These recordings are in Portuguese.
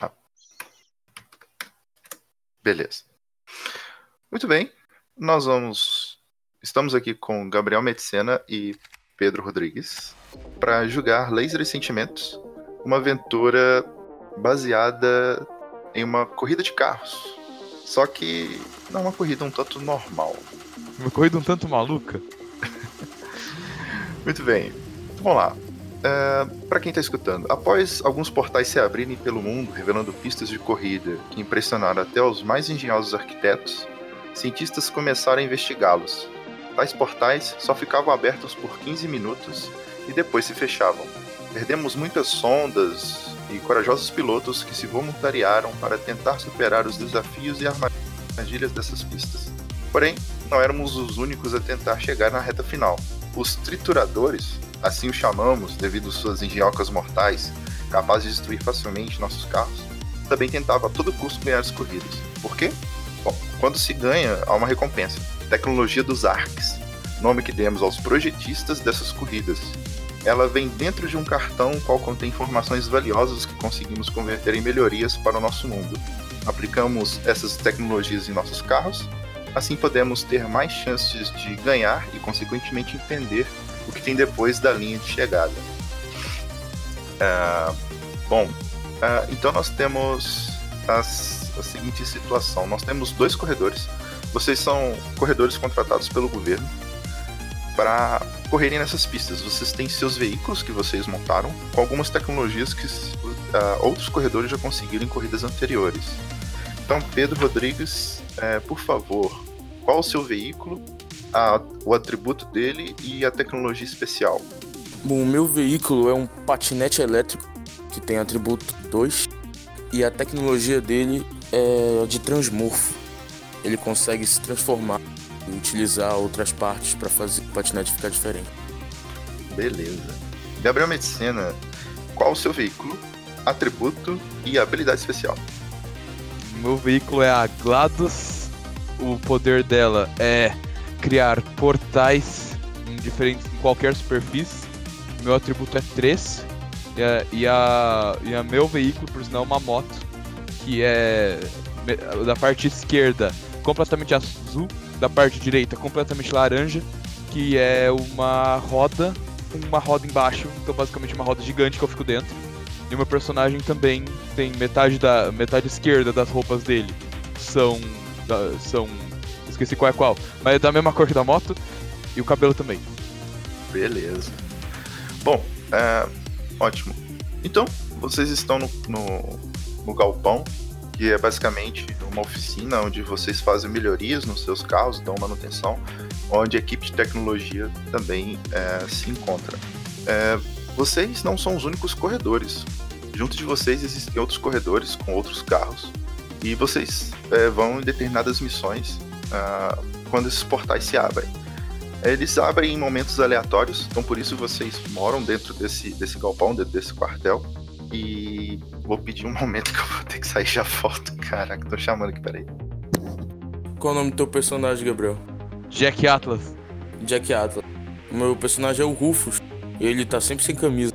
Ah. Beleza. Muito bem. Nós vamos. Estamos aqui com Gabriel Medicena e Pedro Rodrigues para jogar Laser e Sentimentos, uma aventura baseada em uma corrida de carros. Só que não uma corrida um tanto normal. Uma corrida um tanto maluca. Muito bem. Vamos lá. Para quem está escutando, após alguns portais se abrirem pelo mundo, revelando pistas de corrida que impressionaram até os mais engenhosos arquitetos, cientistas começaram a investigá-los. Tais portais só ficavam abertos por 15 minutos e depois se fechavam. Perdemos muitas sondas e corajosos pilotos que se voluntariaram para tentar superar os desafios e armadilhas dessas pistas. Porém, não éramos os únicos a tentar chegar na reta final. Os trituradores, assim os chamamos devido suas engenhocas mortais, capazes de destruir facilmente nossos carros, também tentavam a todo custo ganhar as corridas. Por quê? Bom, quando se ganha, há uma recompensa. Tecnologia dos ARCs, nome que demos aos projetistas dessas corridas. Ela vem dentro de um cartão qual contém informações valiosas que conseguimos converter em melhorias para o nosso mundo. Aplicamos essas tecnologias em nossos carros Assim podemos ter mais chances de ganhar e, consequentemente, entender o que tem depois da linha de chegada. Uh, bom, uh, então nós temos as, a seguinte situação: nós temos dois corredores. Vocês são corredores contratados pelo governo para correrem nessas pistas. Vocês têm seus veículos que vocês montaram com algumas tecnologias que uh, outros corredores já conseguiram em corridas anteriores. Então, Pedro Rodrigues, por favor, qual o seu veículo, a, o atributo dele e a tecnologia especial. Bom, o meu veículo é um patinete elétrico que tem atributo 2 e a tecnologia dele é de transmorfo. Ele consegue se transformar e utilizar outras partes para fazer o patinete ficar diferente. Beleza. Gabriel Medicina, qual o seu veículo, atributo e habilidade especial? Meu veículo é a GLaDOS o poder dela é criar portais em diferentes em qualquer superfície. Meu atributo é 3. E a, e a, e a meu veículo, por sinal, é uma moto. Que é da parte esquerda completamente azul, da parte direita completamente laranja, que é uma roda com uma roda embaixo, então basicamente uma roda gigante que eu fico dentro. E o meu personagem também tem metade da metade esquerda das roupas dele são da, são. Esqueci qual é qual. Mas é da mesma cor da moto. E o cabelo também. Beleza. Bom, é, ótimo. Então, vocês estão no, no, no galpão, que é basicamente uma oficina onde vocês fazem melhorias nos seus carros, dão manutenção, onde a equipe de tecnologia também é, se encontra. É, vocês não são os únicos corredores. Junto de vocês existem outros corredores com outros carros e vocês é, vão em determinadas missões uh, quando esses portais se abrem. Eles abrem em momentos aleatórios, então por isso vocês moram dentro desse, desse galpão, dentro desse quartel. E vou pedir um momento que eu vou ter que sair já foto. Caraca, tô chamando aqui, peraí. Qual o nome do teu personagem, Gabriel? Jack Atlas. Jack Atlas. O meu personagem é o Rufus. E ele tá sempre sem camisa.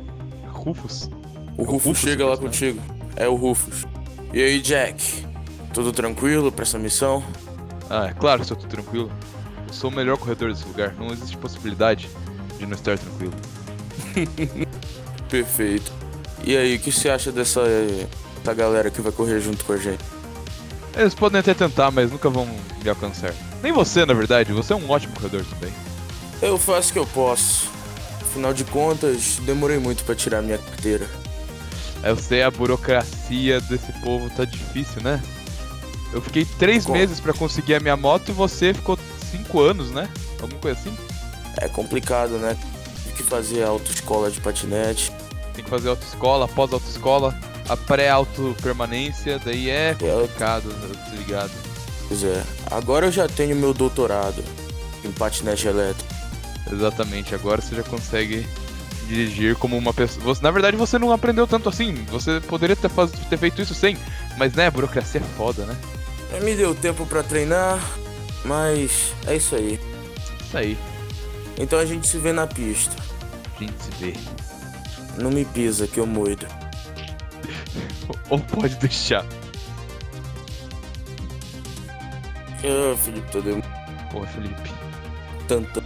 Rufus. O Rufus Rufus, chega lá personagem. contigo. É o Rufus. E aí, Jack? Tudo tranquilo pra essa missão? Ah, é claro que eu tô tranquilo. Eu sou o melhor corredor desse lugar. Não existe possibilidade de não estar tranquilo. Perfeito. E aí, o que você acha dessa, dessa galera que vai correr junto com a gente? Eles podem até tentar, mas nunca vão me alcançar. Nem você, na verdade. Você é um ótimo corredor também. Eu faço o que eu posso. Afinal de contas, demorei muito pra tirar minha carteira. Eu sei, a burocracia desse povo tá difícil, né? Eu fiquei três meses pra conseguir a minha moto e você ficou cinco anos, né? Alguma coisa assim? É complicado, né? Tem que fazer autoescola de patinete. Tem que fazer autoescola, pós-autoescola, a pré-auto-permanência, daí é complicado, eu tô ligado. Pois é. Agora eu já tenho meu doutorado em patinete elétrico. Exatamente, agora você já consegue dirigir como uma pessoa. Você, na verdade, você não aprendeu tanto assim. Você poderia ter, faz... ter feito isso sem, mas né, a burocracia é foda, né? Me deu tempo pra treinar, mas é isso aí. Isso aí, Então a gente se vê na pista. a gente se vê. Não me pisa que eu moido. Ou pode deixar. Ah, Felipe, tô dando Porra, Felipe. tanta.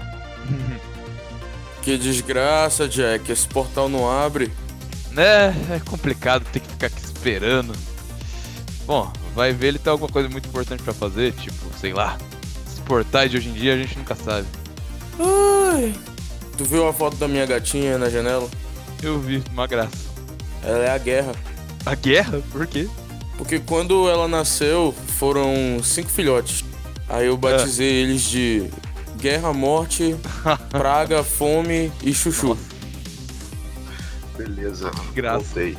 que desgraça, Jack. Esse portal não abre. Né, é complicado ter que ficar aqui esperando. Bom, vai ver ele tem alguma coisa muito importante pra fazer, tipo, sei lá. Esses portais de hoje em dia a gente nunca sabe. Ai. Tu viu a foto da minha gatinha na janela? Eu vi, uma graça. Ela é a guerra. A guerra? Por quê? Porque quando ela nasceu, foram cinco filhotes. Aí eu batizei eles de Guerra, Morte, Praga, Fome e Chuchu. Beleza. graça. Voltei.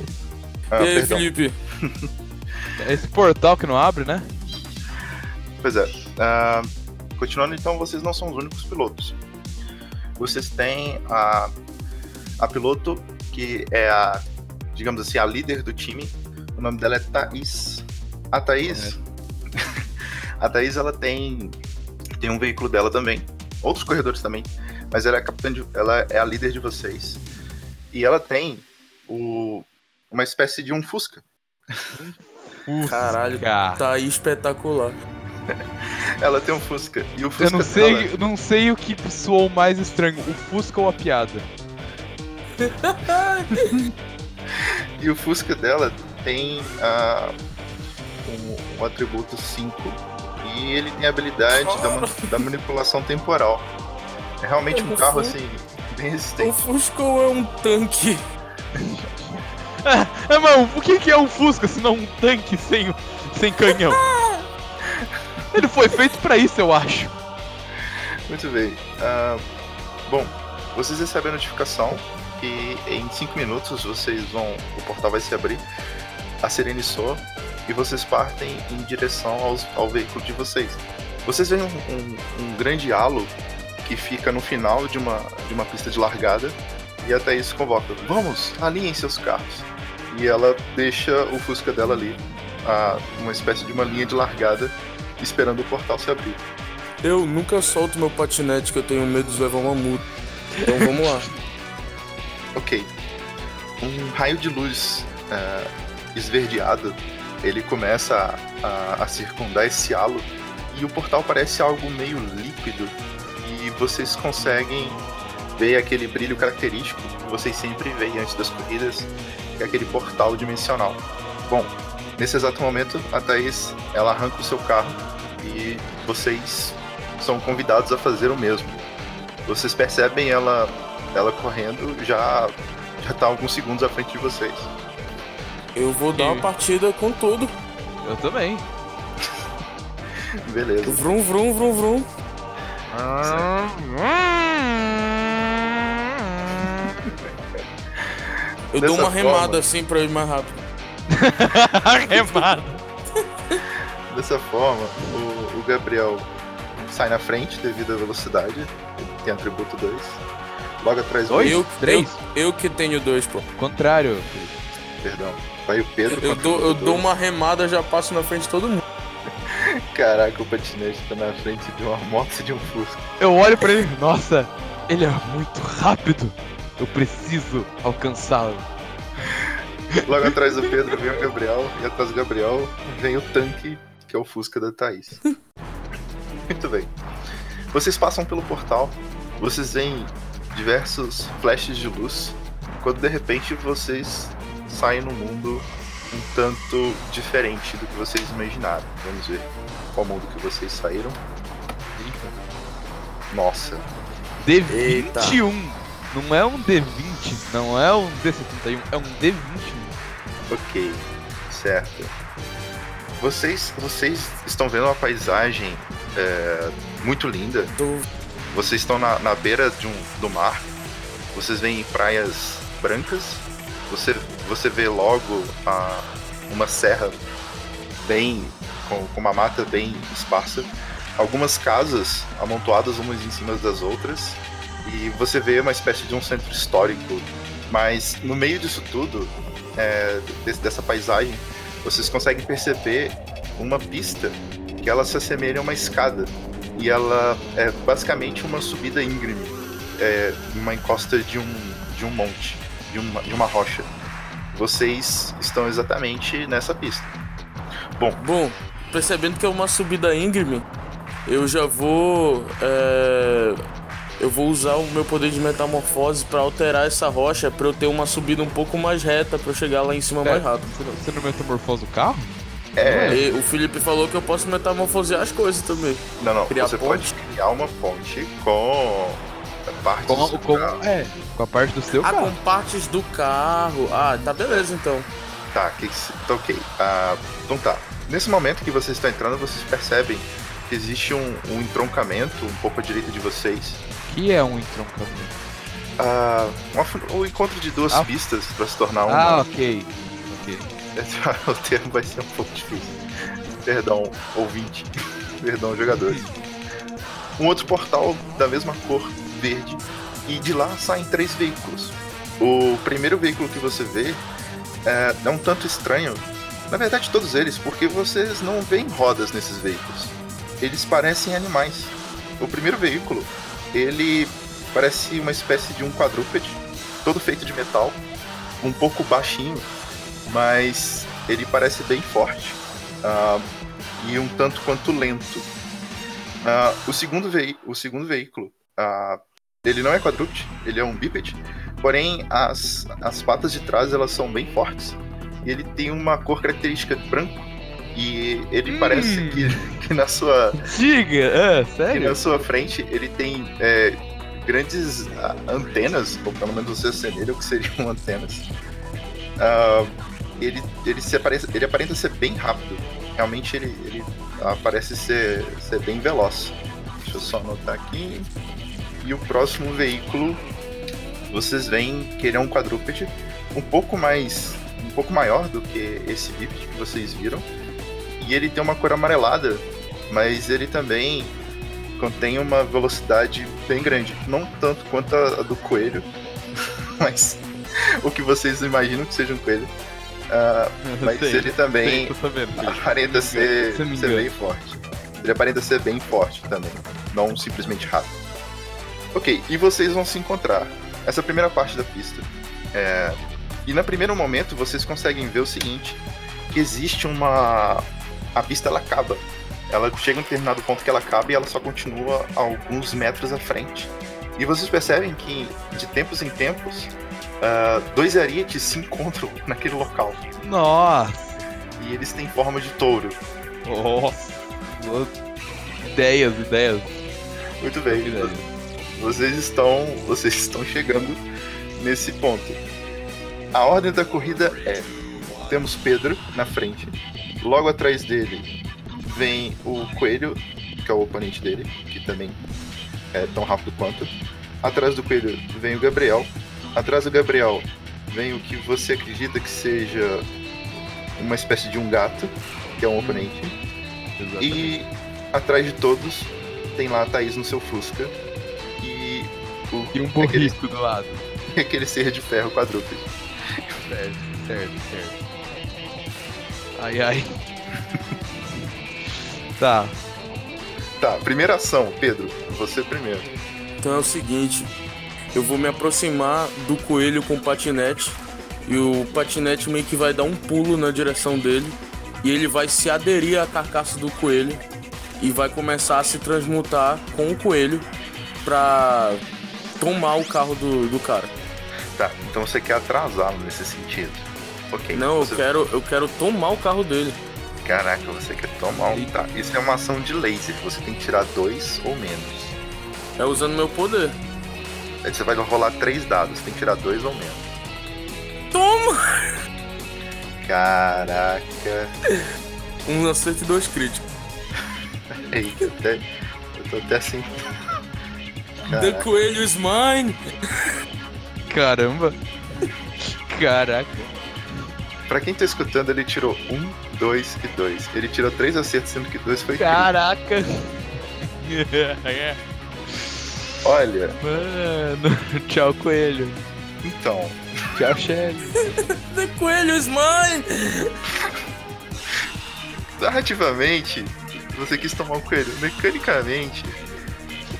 Ah, e aí, perdão. Felipe? É esse portal que não abre, né? Pois é. ah, continuando, então, vocês não são os únicos pilotos. Vocês têm a, a piloto que é a, digamos assim, a líder do time. O nome dela é Thaís. A Thaís. a Thaís, ela tem, tem um veículo dela também. Outros corredores também. Mas ela é a capitã de, ela é a líder de vocês. E ela tem o, uma espécie de um Fusca. Caralho, Fusca. tá aí espetacular. Ela tem um Fusca. E o Fusca Eu não dela- sei, não sei o que soou mais estranho, o Fusca ou a piada. E o Fusca dela tem ah, um, um atributo 5 e ele tem a habilidade da, ma- da manipulação temporal. É realmente um carro assim, bem O resistente. Fusco é um tanque. É, mano, o que é um Fusca se não um tanque sem, sem canhão? Ele foi feito pra isso, eu acho. Muito bem. Ah, bom, vocês recebem a notificação que em 5 minutos vocês vão. O portal vai se abrir, a sirene soa e vocês partem em direção aos- ao veículo de vocês. Vocês veem um, um- um grande halo que fica no final de uma, de uma pista de largada e até isso convoca: Vamos, alinhem seus carros. E ela deixa o Fusca dela ali, a, uma espécie de uma linha de largada, esperando o portal se abrir. Eu nunca solto meu patinete que eu tenho medo de levar uma multa. Então vamos lá. Ok. Um raio de luz é, esverdeado, ele começa a, a- a circundar esse halo e o portal parece algo meio líquido e vocês conseguem ver aquele brilho característico que vocês sempre veem antes das corridas, que é aquele portal dimensional. Bom, nesse exato momento, a Thaís, ela arranca o seu carro e vocês são convidados a fazer o mesmo. Vocês percebem ela ela correndo já já tá alguns segundos à frente de vocês. Eu vou dar uma partida com tudo. Eu também. Beleza. Vrum, vrum, vrum, vrum. Eu dou uma remada forma. assim pra ir mais rápido. Remado. Dessa forma, o, o Gabriel sai na frente devido à velocidade. Ele tem atributo 2. Logo atrás Dois? Eu, Três? Eu, eu que tenho dois, pô. Contrário. Perdão. Vai o Pedro. Eu dou, eu dou uma remada, já passo na frente de todo mundo. Caraca, o patinete tá na frente de uma moto de um Fusca. Eu olho pra ele, nossa, ele é muito rápido. Eu preciso alcançá-lo. Logo atrás do Pedro vem o Gabriel, e atrás do Gabriel vem o tanque, que é o Fusca da Thaís. Muito bem. Vocês passam pelo portal, vocês veem diversos flashes de luz, quando de repente vocês saem num mundo um tanto diferente do que vocês imaginaram. Vamos ver qual mundo que vocês saíram. Nossa, D21. Não é um D20, não é um D71, é um D21. Ok, certo. Vocês, vocês estão vendo uma paisagem é, muito linda. Vocês estão na, na beira de um, do mar. Vocês veem praias brancas. Você, você vê logo a, uma serra bem. Com, com uma mata bem esparsa. Algumas casas amontoadas umas em cima das outras. E você vê uma espécie de um centro histórico. Mas no meio disso tudo, é, desse- dessa paisagem, vocês conseguem perceber uma pista que ela se assemelha a uma escada. E ela é basicamente uma subida íngreme, é, uma encosta de um, de um monte, de uma, de uma rocha. Vocês estão exatamente nessa pista. Bom, percebendo que é uma subida íngreme, eu já vou. é, Eu vou usar o meu poder de metamorfose pra alterar essa rocha pra eu ter uma subida um pouco mais reta pra eu chegar lá em cima É. mais rápido. Você não, você não metamorfosa o carro? É, E o Felipe falou que eu posso metamorfosear as coisas também. não, não, criar você ponte? pode criar uma ponte com partes Com, do com, carro. é, com a parte do seu Ah, carro. com partes do carro. Ah, tá beleza então. Tá, que tá ok. Ah, então tá. Nesse momento que vocês estão entrando, vocês percebem que existe um, um entroncamento um pouco à direita de vocês. Que é um entroncamento? Ah, uma o encontro de duas Ah. pistas para se tornar uma. Ah, ok. Ok. o termo vai ser um pouco difícil. Perdão, ouvinte. Perdão, jogadores. Um outro portal da mesma cor, verde, e de lá saem três veículos. O primeiro veículo que você vê é, é um tanto estranho. Na verdade, todos eles, porque vocês não veem rodas nesses veículos. Eles parecem animais. O primeiro veículo, ele parece uma espécie de um quadrúpede, todo feito de metal, um pouco baixinho, mas ele parece bem forte ah, e um tanto quanto lento. Ah, o, segundo o segundo veículo, ah, ele não é quadrúpede, ele é um bípede, porém as, as patas de trás elas são bem fortes e ele tem uma cor característica branco e ele Hum. parece que, que na sua Diga, é, que sério? na sua frente ele tem é, grandes ah, antenas, ou pelo menos você assemelha o que seriam antenas. Ah, ele, ele, se aparenta, ele aparenta ser bem rápido. Realmente ele, ele ah, parece ser, ser bem veloz. Deixa eu só anotar aqui. E o próximo veículo, vocês veem que ele é um quadrúpede, um pouco mais. um pouco maior do que esse bípede que vocês viram. E ele tem uma cor amarelada, mas ele também contém uma velocidade bem grande. Não tanto quanto a, a do coelho, mas o que vocês imaginam que seja um coelho. Ah, mas Sei, ele também sei, sabendo. Aparenta ser, Você me ser bem forte. Ele aparenta ser bem forte também, não simplesmente rápido. Ok, e vocês vão se encontrar. Essa é a primeira parte da pista. É, E no primeiro momento vocês conseguem ver o seguinte: que existe uma. A pista ela acaba. Ela chega em um determinado ponto que ela acaba e ela só continua alguns metros à frente. E vocês percebem que de tempos em tempos ah, dois arietes se encontram naquele local. Nossa, E eles têm forma de touro. nossa. Ideias, ideias. Muito bem. ideias. Vocês estão, vocês estão chegando nesse ponto. A ordem da corrida é: temos Pedro na frente, logo atrás dele vem o Coelho, que é o oponente dele, que também é tão rápido quanto. Atrás do Coelho vem o Gabriel. Atrás do Gabriel vem o que você acredita que seja uma espécie de um gato, que é um oponente. Exatamente. E atrás de todos tem lá a Thaís no seu Fusca e o, E um aquele, burrico do lado. aquele ser de ferro quadrúpede. Certo. Certo, certo. Ai, ai. tá. Tá, primeira ação, Pedro. Você primeiro. Então é o seguinte, eu vou me aproximar do coelho com o patinete e o patinete meio que vai dar um pulo na direção dele e ele vai se aderir à carcaça do coelho e vai começar a se transmutar com o coelho pra tomar o carro do, do cara. Tá, então você quer atrasá-lo nesse sentido. Ok. Não, eu você... quero, eu quero tomar o carro dele. Caraca, você quer tomar um. Tá, isso é uma ação de laser. Você tem que tirar dois ou menos. É usando meu poder. Aí você vai rolar três dados, tem que tirar dois ou menos. Toma! Caraca. Um acerto e dois críticos. Eita, até, eu tô até assim. The coelho is mine! Caramba. Caraca. Pra quem tá escutando, ele tirou um, dois e dois. Ele tirou três acertos, sendo que dois foi. Caraca. Olha, Mano, tchau coelho. então, Tchau, Shelly. The coelho is mine! narrativamente, você quis tomar um coelho. Mecanicamente,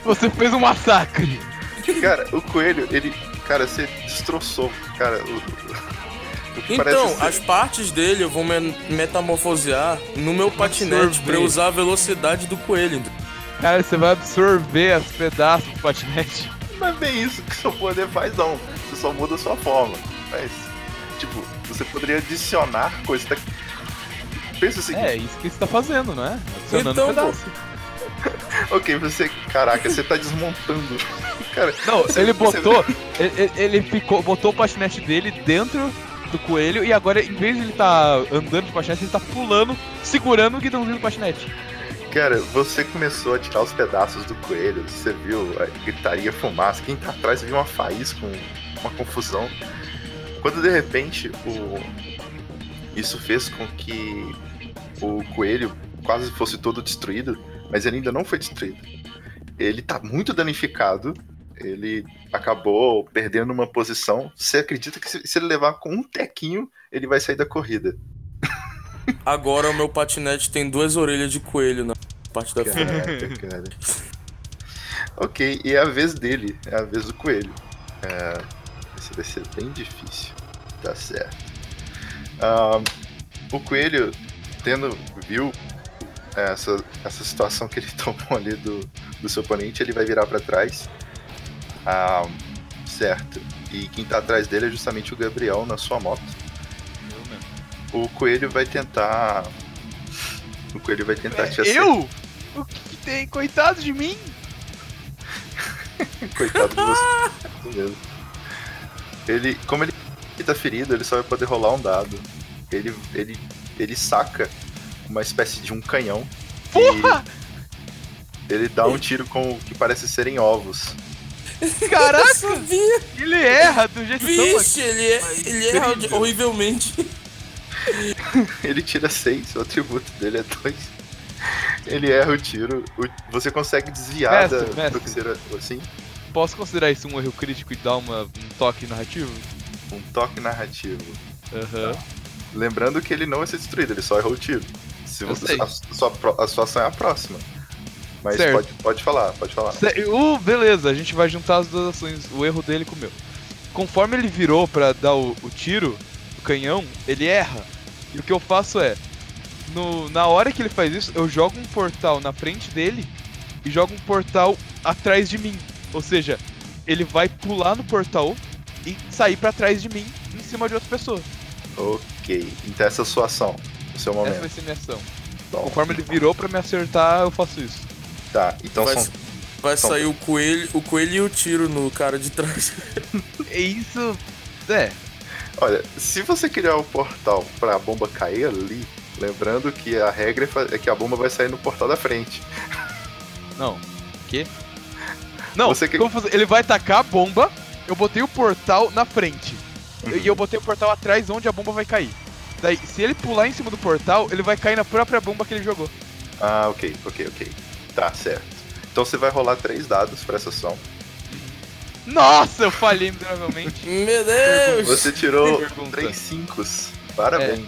Você fez um massacre. cara, o coelho, ele. Cara, você destroçou, cara. O, Então, as partes dele eu vou me- metamorfosear no meu patinete Absorver. pra eu usar a velocidade do coelho. Cara, você vai absorver os pedaços do patinete. Não é bem isso que seu poder faz, não. Você só muda a sua forma. Mas, tipo, você poderia adicionar coisas. Da... Pensa o seguinte, É, isso que você tá fazendo, não é? Adicionando Então, um pedaço. ok, você. Caraca, você tá desmontando. Cara, Não, você- ele você- botou. Ele, ele ficou, botou o patinete dele dentro do coelho e agora, em vez de ele tá andando de patinete, ele tá pulando, segurando o guidãozinho do patinete. Cara, você começou a tirar os pedaços do coelho, você viu a gritaria, fumaça, quem tá atrás viu uma faísca, um- uma confusão. Quando de repente o... isso fez com que o coelho quase fosse todo destruído, mas ele ainda não foi destruído. Ele tá muito danificado, ele acabou perdendo uma posição. Você acredita que se se ele levar com um tequinho, ele vai sair da corrida? Agora o meu patinete tem duas orelhas de coelho na parte da frente. Cara. ok, e é a vez dele, é a vez do coelho. É, esse vai ser bem difícil. Tá certo. Ahn, o coelho, tendo viu essa, essa situação que ele tomou ali do, do seu oponente, ele vai virar pra trás. Ahn, certo. E quem tá atrás dele é justamente o Gabriel na sua moto. O coelho vai tentar. O coelho vai tentar te acertar. Eu? O que, tem? Coitado de mim! Coitado de você. Mesmo. Ele, como ele tá ferido, ele só vai poder rolar um dado. Ele, ele, ele saca uma espécie de um canhão. Porra! E ele dá um tiro com o que parece serem ovos. Caraca! Sabia? Ele erra do jeito tão Vixe, ele, é- ele erra horrivelmente. Ele tira 6, o atributo dele é 2. Ele erra o tiro. o- você consegue desviar Mestre, da, mestre. do que será assim. Posso considerar isso um erro crítico e dar uma, um toque narrativo? Um toque narrativo. Aham. Lembrando que ele não vai ser destruído, ele só errou o tiro. Se você, a, sua, a sua ação é a próxima. Mas Certo. pode, pode falar, pode falar. Uh, beleza, a gente vai juntar as duas ações, o erro dele com o meu. Conforme ele virou pra dar o, o tiro, o canhão, ele erra. E o que eu faço é, no, na hora que ele faz isso, eu jogo um portal na frente dele e jogo um portal atrás de mim. Ou seja, ele vai pular no portal e sair pra trás de mim, em cima de outra pessoa. Ok, então essa é a sua ação, o seu Essa momento. vai ser minha ação. Bom, Conforme ele virou pra me acertar, eu faço isso. Tá, então Vai, são. vai são- sair o coelho, o coelho e o tiro no cara de trás. É isso. É, Olha, se você criar o portal pra bomba cair ali, lembrando que a regra é é que a bomba vai sair no portal da frente. Não. Quê? Não, Você que- que? Ele vai tacar a bomba, eu botei o portal na frente. Uhum. E eu botei o portal atrás onde a bomba vai cair. Daí, se ele pular em cima do portal, ele vai cair na própria bomba que ele jogou. Ah, ok, ok, ok. Tá, certo. Então você vai rolar três dados pra essa ação. Nossa, eu falhei miseravelmente. Meu Deus! Você tirou três cinco. Parabéns.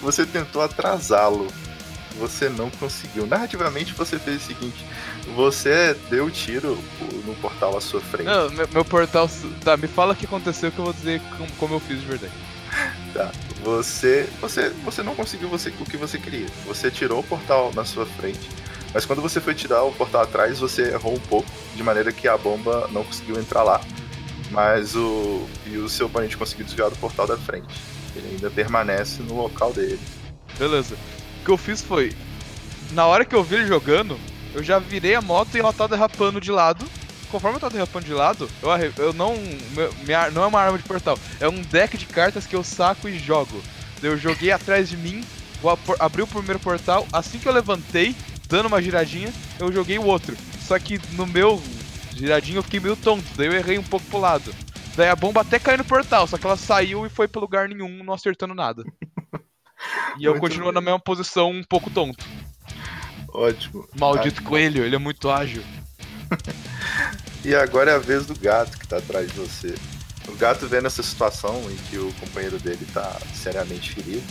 Você tentou atrasá-lo. Você não conseguiu. Narrativamente você fez o seguinte: você deu o tiro no portal à sua frente. Não, meu, meu portal. Tá, me fala o que aconteceu que eu vou dizer como, como eu fiz de verdade. Tá. Você, você, você não conseguiu você, o que você queria. Você tirou o portal na sua frente, mas quando você foi tirar o portal atrás, você errou um pouco, de maneira que a bomba não conseguiu entrar lá. Mas o e o seu oponente conseguiu desviar do portal da frente. Ele ainda permanece no local dele. Beleza. O que eu fiz foi. Na hora que eu vi ele jogando, eu já virei a moto e ela tá derrapando de lado. Conforme eu tava derrapando de lado, eu, eu não. Minha, não é uma arma de portal, é um deck de cartas que eu saco e jogo. Eu joguei atrás de mim, abri o primeiro portal, assim que eu levantei, dando uma giradinha, eu joguei o outro. Só que no meu giradinho eu fiquei meio tonto, daí eu errei um pouco pro lado. Daí a bomba até caiu no portal, só que ela saiu e foi pra lugar nenhum, não acertando nada. E eu Muito continuo bem. na mesma posição, um pouco tonto. Ótimo. Maldito Ah, coelho, ele é muito ágil. E agora é a vez do gato que tá atrás de você. O gato vendo essa situação em que o companheiro dele tá seriamente ferido,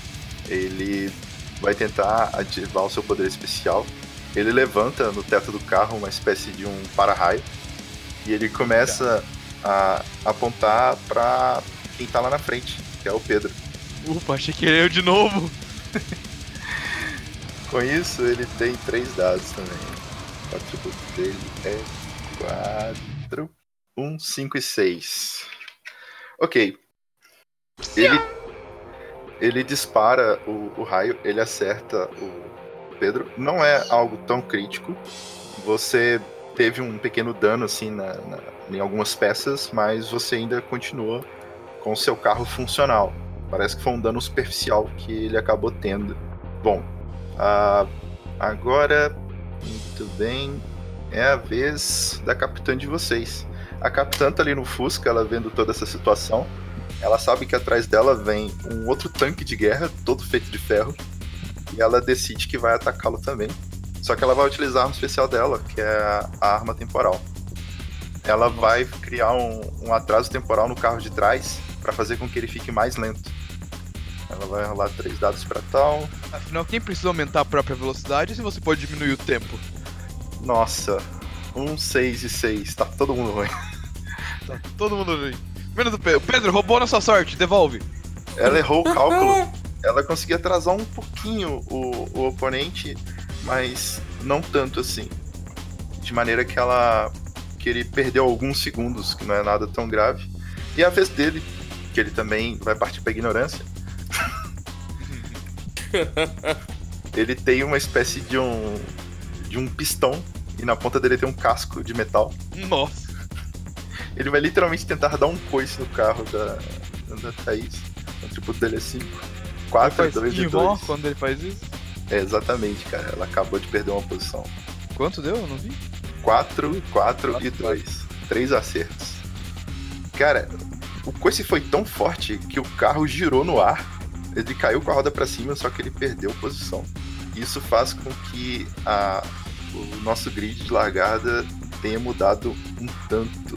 ele vai tentar ativar o seu poder especial. Ele levanta no teto do carro uma espécie de um para-raio e ele começa a apontar pra quem tá lá na frente, que é o Pedro. Ufa, achei que era eu de novo. Com isso, ele tem três dados também. O atributo dele é 4, 1, 5 e 6. Ok. Ele, ele dispara o, o raio, ele acerta o Pedro. Não é algo tão crítico. Você teve um pequeno dano assim na, na- em algumas peças, mas você ainda continua com o seu carro funcional. Parece que foi um dano superficial que ele acabou tendo. Bom, ah, agora, muito bem, é a vez da capitã de vocês. A capitã tá ali no Fusca, ela vendo toda essa situação. Ela sabe que atrás dela vem um outro tanque de guerra, todo feito de ferro. E ela decide que vai atacá-lo também. Só que ela vai utilizar a arma especial dela, que é a arma temporal. Ela vai criar um, um atraso temporal no carro de trás para fazer com que ele fique mais lento. Ela vai rolar três dados para tal. Afinal, quem precisa aumentar a própria velocidade se você pode diminuir o tempo? Nossa, um 6 e 6, tá todo mundo ruim. Tá todo mundo ali. Menos o Pedro. Pedro, roubou nossa sorte, devolve. Ela errou o cálculo. Ela conseguia atrasar um pouquinho o, o oponente, mas não tanto assim. De maneira que ela. que ele perdeu alguns segundos, que não é nada tão grave. E a vez dele, que ele também vai partir pra ignorância. ele tem uma espécie de um. de um pistão. E na ponta dele tem um casco de metal. Nossa. Ele vai literalmente tentar dar um coice no carro da, da Thaís. O atributo dele é 5. Ele 4, faz 2 e invó 2. quando ele faz isso. É, exatamente, cara. Ela acabou de perder uma posição. Quanto deu? Eu não vi. 4, 4 e Quatro, 2. Três acertos. Cara, o coice foi tão forte que o carro girou no ar. Ele caiu com a roda pra cima, só que ele perdeu posição. Isso faz com que a, o nosso grid de largada tenha mudado um tanto.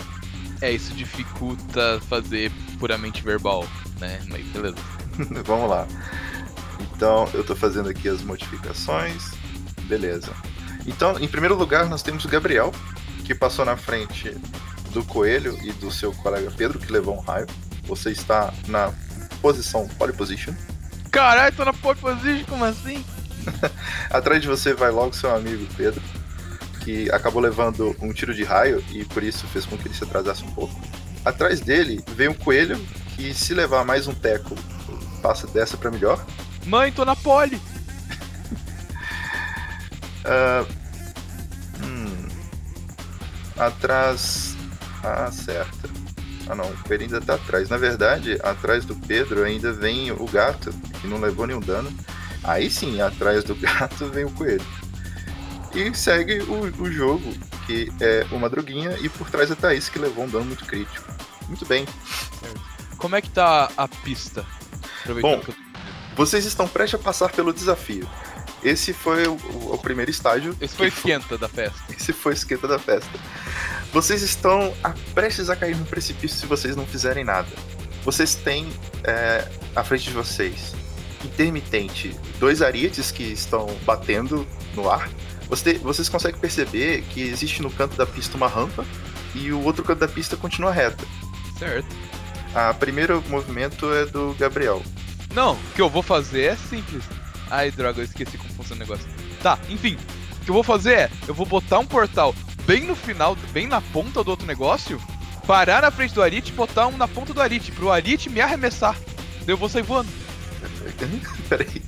É, isso dificulta fazer puramente verbal, né? Mas beleza. Vamos lá. Então, eu tô fazendo aqui as modificações. Beleza. Então, em primeiro lugar, nós temos o Gabriel, que passou na frente do Coelho e do seu colega Pedro, que levou um raio. Você está na posição pole position. Caralho, tô na pole position, como assim? Atrás de você vai logo seu amigo Pedro, que acabou levando um tiro de raio e por isso fez com que ele se atrasasse um pouco. Atrás dele vem o Coelho, que se levar mais um teco, passa dessa para melhor. Mãe, tô na pole. Ah, hum, atrás. Ah, certo. Ah não, o Pedro ainda tá atrás. Na verdade, atrás do Pedro ainda vem o gato, que não levou nenhum dano. Aí sim, atrás do gato vem o coelho. E segue o, o jogo, que é o Madruguinha, e por trás a Thaís, que levou um dano muito crítico. Muito bem. Como é que tá a pista? Bom, Vocês estão prestes a passar pelo desafio. Esse foi o, o primeiro estágio. Esse foi esquenta da festa. Esse foi o esquenta da festa. Vocês estão a- prestes a cair no precipício se vocês não fizerem nada. Vocês têm é, à frente de vocês, intermitente, dois arietes que estão batendo no ar. Você- vocês conseguem perceber que existe no canto da pista uma rampa e o outro canto da pista continua reta. Certo. O primeiro movimento é do Gabriel. Não, o que eu vou fazer é simples. Ai, droga, eu esqueci como funciona o negócio. Tá, enfim. O que eu vou fazer é, eu vou botar um portal bem no final, bem na ponta do outro negócio, parar na frente do Arit e botar um na ponta do Arit, pro Arit me arremessar. Daí eu vou sair voando. Peraí.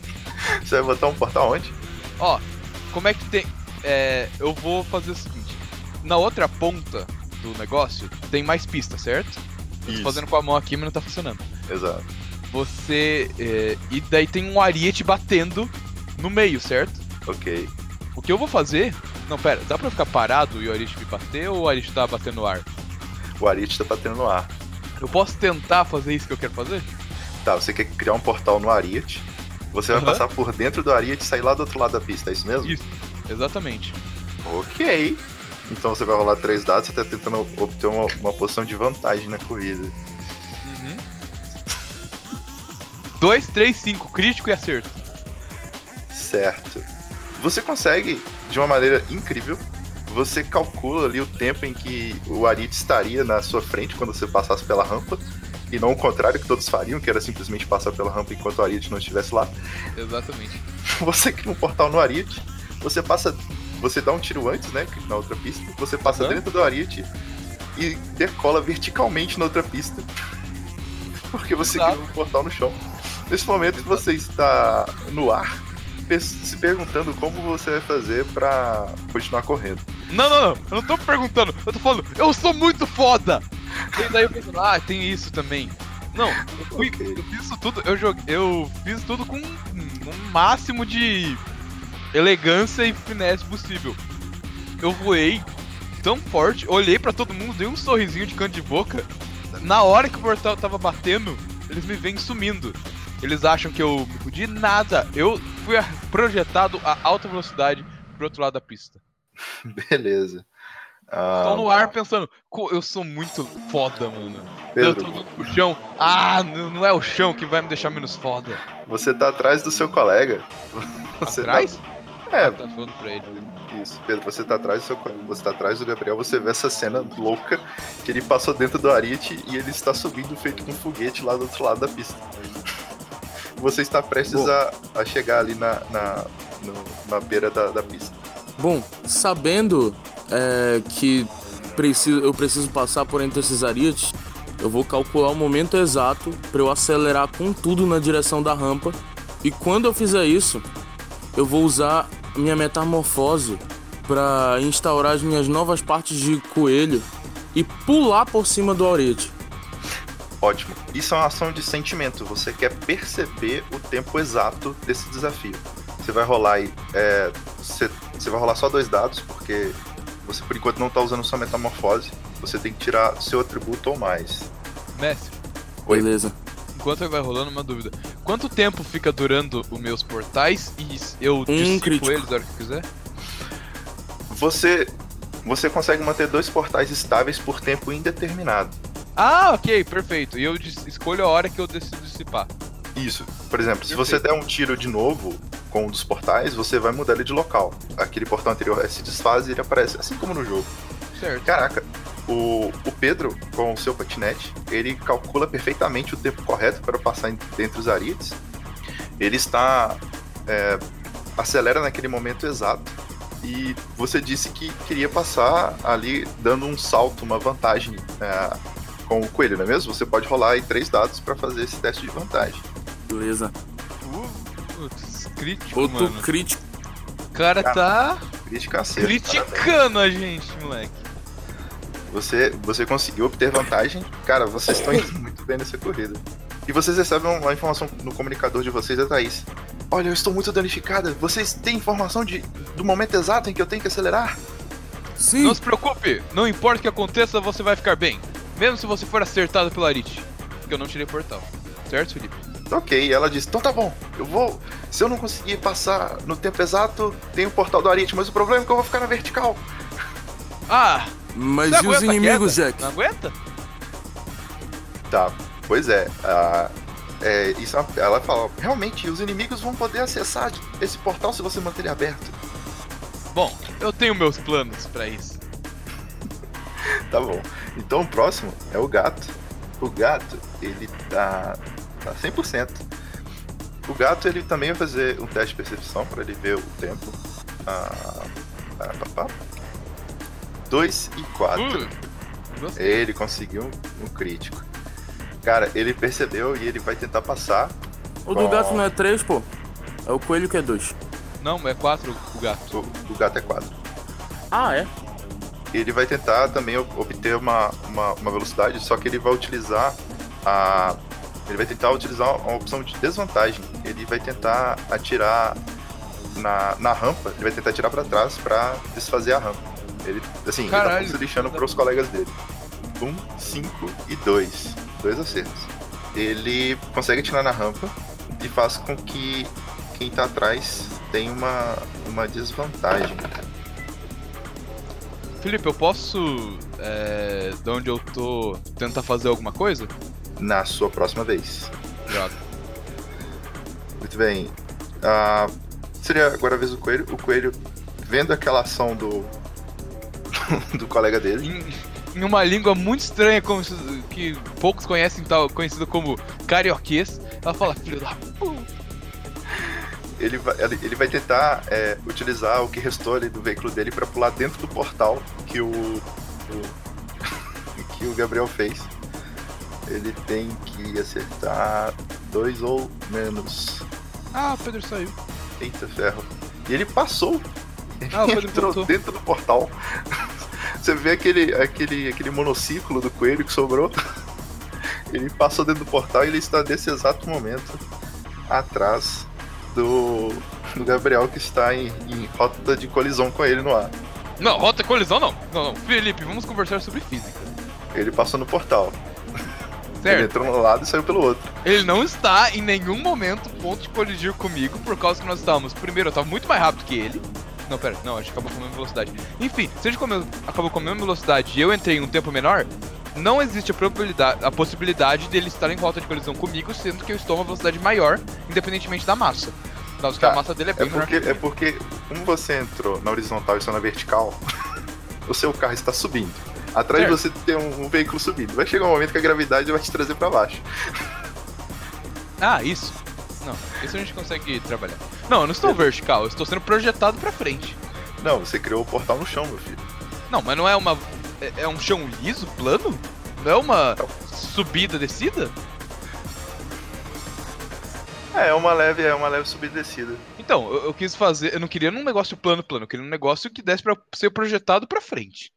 Você vai botar um portal onde? Ó, como é que tem. É, eu vou fazer o seguinte: na outra ponta do negócio tem mais pista, certo? Eu tô fazendo com a mão aqui, mas não tá funcionando. Exato. Você. é, e daí tem um ariete batendo no meio, certo? Ok. O que eu vou fazer. Não, pera, dá pra eu ficar parado e o ariete me bater ou o ariete tá batendo no ar? O Ariete tá batendo no ar. Eu posso tentar fazer isso que eu quero fazer? Tá, você quer criar um portal no Ariete. Você vai Aham. passar por dentro do Ariete e sair lá do outro lado da pista, é isso mesmo? Isso. Exatamente. Ok. Então você vai rolar três dados, você tá tentando obter uma, uma posição de vantagem na corrida. 2, 3, 5, crítico e acerto. Certo. Você consegue, de uma maneira incrível, você calcula ali o tempo em que o Ariete estaria na sua frente quando você passasse pela rampa. E não o contrário que todos fariam, que era simplesmente passar pela rampa enquanto o Ariete não estivesse lá. Exatamente. você cria um portal no Ariete, você passa. Você dá um tiro antes, né? Na outra pista, você passa Aham. dentro do Ariete e decola verticalmente na outra pista. Porque você Exato. cria um portal no chão. Nesse momento você está no ar, se perguntando como você vai fazer pra continuar correndo. Não, não, não. Eu não tô perguntando. Eu tô falando, eu sou muito foda! E daí eu penso, ah, tem isso também. Não, eu, fui, Ok. eu fiz isso tudo, eu joguei, eu fiz tudo com um máximo de elegância e finesse possível. Eu voei tão forte, olhei pra todo mundo, dei um sorrisinho de canto de boca. Na hora que o portal tava batendo, eles me vêm sumindo. Eles acham que eu me fudi nada. Eu fui projetado a alta velocidade pro outro lado da pista. Beleza. Ah, Tô no ar pensando, "Co- eu sou muito foda, mano. Pedro, Eu tô no chão. Ah, não é o chão que vai me deixar menos foda. você tá atrás do seu colega. Você tá- Atrás? É, Tá falando pra ele. Isso, Pedro, você tá atrás do seu colega, você tá atrás do Gabriel, você vê essa cena louca que ele passou dentro do Ariete e ele está subindo feito com um foguete lá do outro lado da pista. Você está prestes a, a chegar ali na, na, no- na beira da, da pista. Bom, sabendo é, que preciso, eu preciso passar por entre esses arietes, eu vou calcular o momento exato para eu acelerar com tudo na direção da rampa. E quando eu fizer isso, eu vou usar minha metamorfose para instaurar as minhas novas partes de coelho e pular por cima do ariete. Ótimo. Isso é uma ação de sentimento. Você quer perceber o tempo exato desse desafio. Você vai rolar aí. é, você, você vai rolar só dois dados, porque você por enquanto não tá usando sua metamorfose. Você tem que tirar seu atributo ou mais. Mestre, Oi. Beleza. enquanto vai rolando uma dúvida. Quanto tempo fica durando os meus portais e eu dissipo crítico. eles na hora que eu quiser? Você você consegue manter dois portais estáveis por tempo indeterminado. Ah, ok, perfeito. E eu escolho a hora que eu decido dissipar. Isso. Por exemplo, se você der um tiro de novo com um dos portais, você vai mudar ele de local. Aquele portal anterior se desfaz e ele aparece, assim como no jogo. Certo. Caraca, o, o Pedro, com o seu patinete, ele calcula perfeitamente o tempo correto para passar en- entre os arites. Ele está. é, acelera naquele momento exato. E você disse que queria passar ali dando um salto, uma vantagem é, com o coelho, não é mesmo? Você pode rolar aí três dados para fazer esse teste de vantagem. Beleza. Uh, putz, crítico, Outro mano. crítico. O cara tá Crítica acerto. parabéns. criticando a gente, moleque. Você, você conseguiu obter vantagem. Cara, vocês estão indo muito bem nessa corrida. E vocês recebem uma informação no comunicador de vocês, a Thaís. Olha, eu estou muito danificada. Vocês têm informação de, do momento exato em que eu tenho que acelerar? Sim. Não se preocupe, não importa o que aconteça, você vai ficar bem. Mesmo se você for acertado pela Arit. Porque eu não tirei portal. Certo, Felipe? Ok, ela diz, então tá bom, eu vou. Se eu não conseguir passar no tempo exato, tem o portal do Arite, mas o problema é que eu vou ficar na vertical. Ah! Mas e os inimigos? Jack? Não aguenta? Tá, pois é. ah, é isso é ela fala, realmente, os inimigos vão poder acessar esse portal se você manter ele aberto. Bom, eu tenho meus planos pra isso. Tá bom. Então o próximo é o gato. O gato, ele tá, tá 100%. O gato, ele também vai fazer um teste de percepção para ele ver o tempo. Ah, pá, pá, pá. 2 e 4. Hum. Ele conseguiu um, um crítico. Cara, ele percebeu e ele vai tentar passar. O do Bom. gato não é 3, pô. É o coelho que é 2. Não, é quatro o gato. O, o gato é 4. Ah, é? Ele vai tentar também ob- obter uma, uma, uma velocidade, só que ele vai utilizar a. Ele vai tentar utilizar uma opção de desvantagem. Ele vai tentar atirar na, na rampa, ele vai tentar atirar pra trás pra desfazer a rampa. Ele, assim, ele Caralho. tá se lixando pros colegas dele. Um, cinco e dois. Dois acertos. Ele consegue atirar na rampa e faz com que quem tá atrás tenha uma, uma desvantagem. Felipe, eu posso, é, de onde eu tô, tentar fazer alguma coisa? Na sua próxima vez. Obrigado. Muito bem. Ah, seria agora a vez do coelho. O coelho, vendo aquela ação do. do colega dele, Em, em uma língua muito estranha, como que poucos conhecem, tal, conhecido como carioquês, ela fala, filho da puta. Ele vai, ele vai tentar é, utilizar o que restou ali do veículo dele para pular dentro do portal que o, o- que o Gabriel fez. Ele tem que acertar dois ou menos. Ah, o Pedro saiu. Eita ferro. E ele passou. Ele Ah, o Pedro entrou voltou. dentro do portal. Você vê aquele, aquele, aquele monociclo do coelho que sobrou. Ele passou dentro do portal e ele está nesse exato momento atrás do, do Gabriel que está em, em rota de colisão com ele no ar. Não, rota colisão não. Não, não. Felipe, vamos conversar sobre física. Ele passou no portal. Ele Certo? entrou no lado e saiu pelo outro. Ele não está em nenhum momento ponto de colidir comigo, por causa que nós estávamos. Primeiro, eu estava muito mais rápido que ele. Não, pera, não, a gente acabou com a mesma velocidade. Enfim, se a gente acabou com a mesma velocidade e eu entrei em um tempo menor, não existe a probabilidade, a possibilidade dele estar em rota de colisão comigo, sendo que eu estou a uma velocidade maior, independentemente da massa. Que Tá, a massa dele é É bem menor porque, é porque, como você entrou na horizontal e só na vertical, o seu carro está subindo. Atrás de você tem um, um veículo subindo. Vai chegar um momento que a gravidade vai te trazer para baixo. Ah, isso. Não, isso a gente consegue trabalhar. Não, eu não estou vertical, eu estou sendo projetado pra frente. Não, você criou o portal no chão, meu filho. Não, mas não é uma. É, é um chão liso, plano? Não é uma subida, descida? É, é uma leve, é uma leve subida e descida. Então, eu, eu quis fazer. Eu não queria num negócio plano, plano. Eu queria um negócio que desse pra ser projetado pra frente.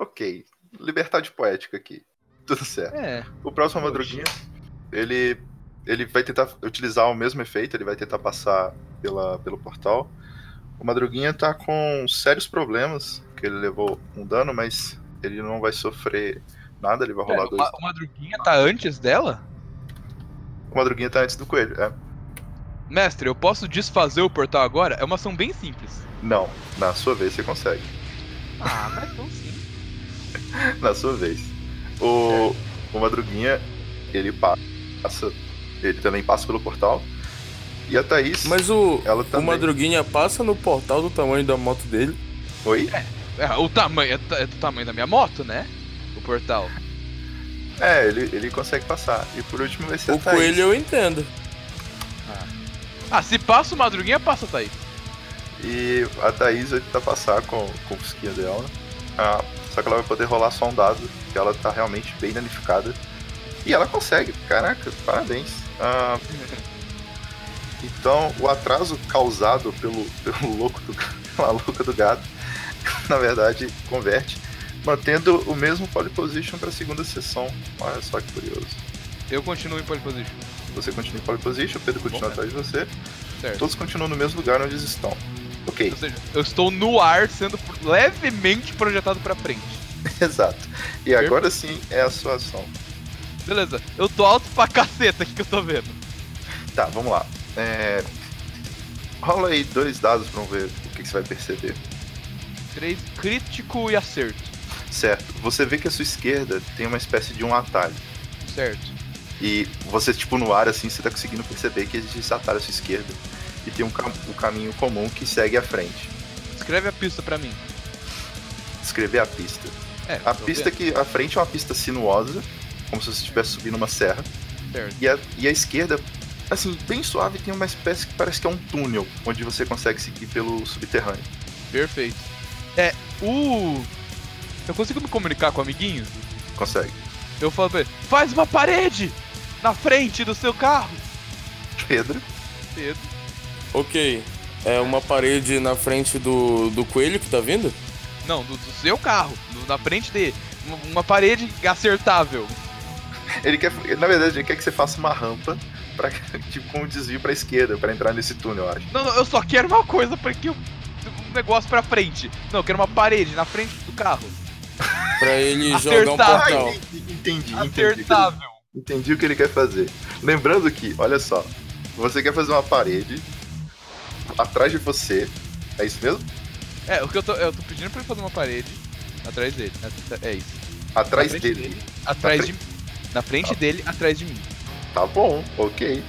Ok. Liberdade poética aqui. Tudo certo. É. O próximo. Madruguinha, ele, ele vai tentar utilizar o mesmo efeito, ele vai tentar passar pela, pelo portal. O Madruguinha tá com sérios problemas, que ele levou um dano, mas ele não vai sofrer nada, ele vai rolar dois. Uma, madruguinha tá antes dela? O Madruguinha tá antes do coelho, é. Mestre, eu posso desfazer o portal agora? É uma ação bem simples. Não, na sua vez você consegue. Ah, mas então sim. Na sua vez. O, o Madruguinha, ele passa. Ele também passa pelo portal. E a Thaís. Mas o, Ela o também. Madruguinha passa no portal do tamanho da moto dele. Oi? É, o tamanho é, é do tamanho da minha moto, né? O portal. É, ele, ele consegue passar. E por último vai ser O a Thaís. coelho eu entendo. Ah, se passa o madruguinha, passa, tá aí. E a Thaís vai tentar passar com, com o fusquinha dela. Ah, só que ela vai poder rolar só um dado, que ela tá realmente bem danificada. E ela consegue, caraca, parabéns. Ah, então, o atraso causado pelo, pelo louco do, pela louca do gato, na verdade, converte, mantendo o mesmo pole position para a segunda sessão. Olha só que curioso. Eu continuo em pole position. Você continua em pole position, o Pedro continua Bom, atrás de você, Certo. todos continuam no mesmo lugar onde eles estão. Ok. Ou seja, eu estou no ar sendo levemente projetado pra frente. Exato. E agora sim é a sua ação. Beleza, eu tô alto pra caceta aqui que eu tô vendo. Tá, vamos lá. É, rola aí dois dados pra ver o que, que você vai perceber. Três crítico e acerto. Certo. Você vê que a sua esquerda tem uma espécie de um atalho. Certo. E você, tipo, no ar, assim, você tá conseguindo perceber que existe esse atalho à sua esquerda. E tem um, cam um caminho comum que segue à frente. Escreve a pista pra mim. Escrever a pista. É, A pista vendo. que à frente é uma pista sinuosa, como se você estivesse subindo uma serra. Certo. E a, e a esquerda, assim, bem suave, tem uma espécie que parece que é um túnel, onde você consegue seguir pelo subterrâneo. Perfeito. É, o. Eu consigo me comunicar com o amiguinho? Consegue. Eu falo pra ele, faz uma parede na frente do seu carro. Pedro, Pedro. Ok. É uma parede na frente do, do coelho que tá vindo? Não, do, do seu carro, do- na frente dele. Uma, uma parede acertável. ele quer, na verdade, ele quer que você faça uma rampa para tipo com um desvio pra esquerda para entrar nesse túnel, eu acho. Não, não, eu só quero uma coisa pra que eu. Um negócio pra frente. Não, eu quero uma parede na frente do carro. Pra ele jogar um portal. Ah, entendi, entendi, entendi. Acertável. Entendi o que ele quer fazer. Lembrando que, olha só, você quer fazer uma parede atrás de você. É isso mesmo? É, o que eu tô, eu tô pedindo pra ele fazer uma parede atrás dele. É, é isso. Atrás frente dele. Atrás Na de Na frente dele, atrás de mim. Tá bom, ok.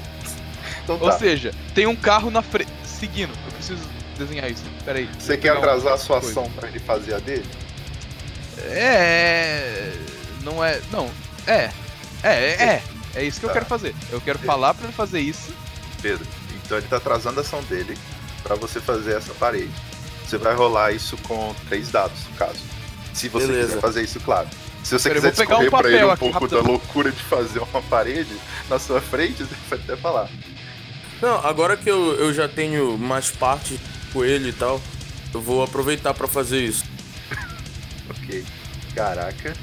então Ou tá. seja, tem um carro na frente. Seguindo. Eu preciso desenhar isso. Pera aí. Você quer atrasar a sua coisa. ação pra ele fazer a dele? É. Não é. Não. É. É, é. É, é isso que eu Tá. quero fazer. Eu quero falar pra ele fazer isso. Pedro, então ele tá atrasando a ação dele pra você fazer essa parede. Você vai rolar isso com três dados, no caso. Se você Beleza. quiser fazer isso, claro. Se você Pera, eu quiser pegar um pra ele papel um aqui, pouco rapidão. da loucura de fazer uma parede na sua frente, você pode até falar. Não, agora que eu, eu já tenho mais parte com ele e tal, eu vou aproveitar pra fazer isso. Ok. Caraca.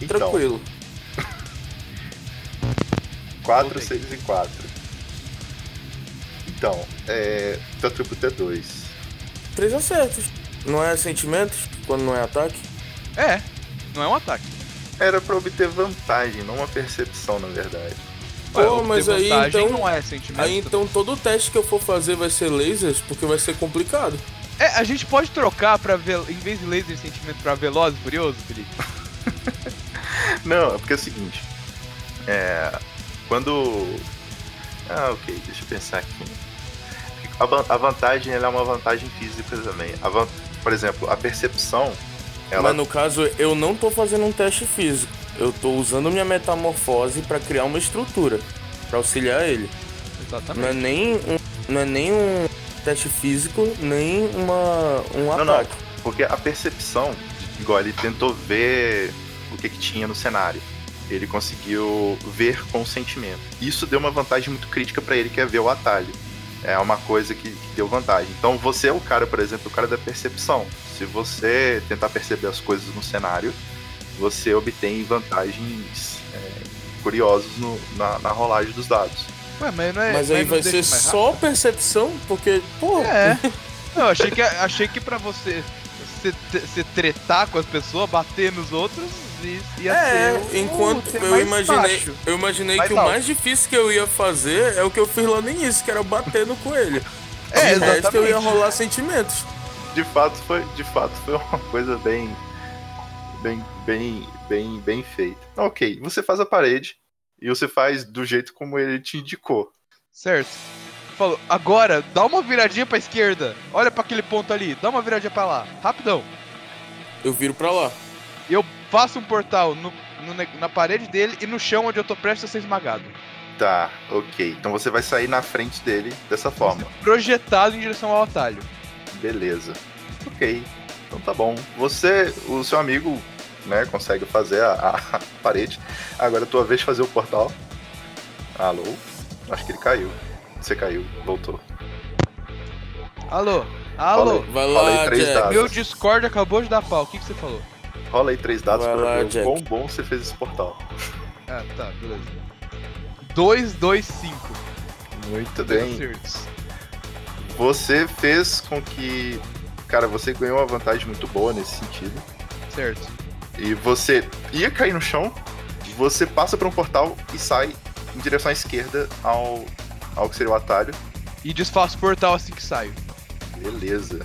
Então, Tranquilo. 4, Voltei. 6 e 4. Então, é. Teu atributo é 2. Três acertos. Não é sentimentos quando não é ataque? É. Não é um ataque. Era pra obter vantagem, não uma percepção, na verdade. Pô, Ué, mas aí, então- não é sentimento. Aí então todo teste que eu for fazer vai ser lasers, porque vai ser complicado. É, a gente pode trocar pra vel... em vez de laser sentimento pra veloz e furioso, Felipe? Não, é porque é o seguinte. É. Quando. Ah, ok, deixa eu pensar aqui. A, a vantagem ela é uma vantagem física também. A van- Por exemplo, a percepção. Ela... Mas no caso, eu não tô fazendo um teste físico. Eu tô usando minha metamorfose pra criar uma estrutura. Pra auxiliar ele. Não é Exatamente. nem um, não é nem um teste físico, nem uma, um Não, não. ataque. Porque a percepção, igual ele tentou ver o que, que tinha no cenário. Ele conseguiu ver com o sentimento. Isso deu uma vantagem muito crítica pra ele, que é ver o atalho. É uma coisa que, que deu vantagem. Então você é o cara, por exemplo, o cara da percepção. Se você tentar perceber as coisas no cenário, você obtém vantagens é, curiosas no- na, na rolagem dos dados. Ué, mas não é. Mas aí vai ser só percepção, porque, pô, É. Não, eu achei que, achei que pra você se, se tretar com as pessoas, bater nos outros, ia É, ser. o- enquanto ser eu imaginei, baixo. eu imaginei Mais que o alto. mais difícil que eu ia fazer é o que eu fiz lá no início, que era bater no coelho. É, resto, eu ia exatamente. rolar sentimentos. de fato foi de fato foi uma coisa bem bem bem bem bem feita ok você faz a parede e você faz do jeito como ele te indicou Certo. Falou, agora, dá uma viradinha pra esquerda. Olha pra aquele ponto ali, dá uma viradinha pra lá. Rapidão. Eu viro pra lá. Eu faço um portal no, no na parede dele e no chão onde eu tô prestes a ser esmagado. tá ok então você vai sair na frente dele dessa forma Projetado em direção ao atalho. beleza ok então tá bom você o seu amigo né consegue fazer a, a parede agora é a tua vez de fazer o portal alô acho que ele caiu você caiu voltou Alô? Alô? Fala Vai Fala aí lá, três Jack. dados. Meu Discord acabou de dar pau. O que, que você falou? rola aí três dados Vai para lá, ver o quão bom você fez esse portal Ah, tá, beleza. 2, 2, 5. muito bem. Você fez com que. Cara, você ganhou uma vantagem muito boa nesse sentido. Certo. E você ia cair no chão, você passa por um portal e sai em direção à esquerda ao, ao que seria o atalho. E desfaço o portal assim que saio. Beleza.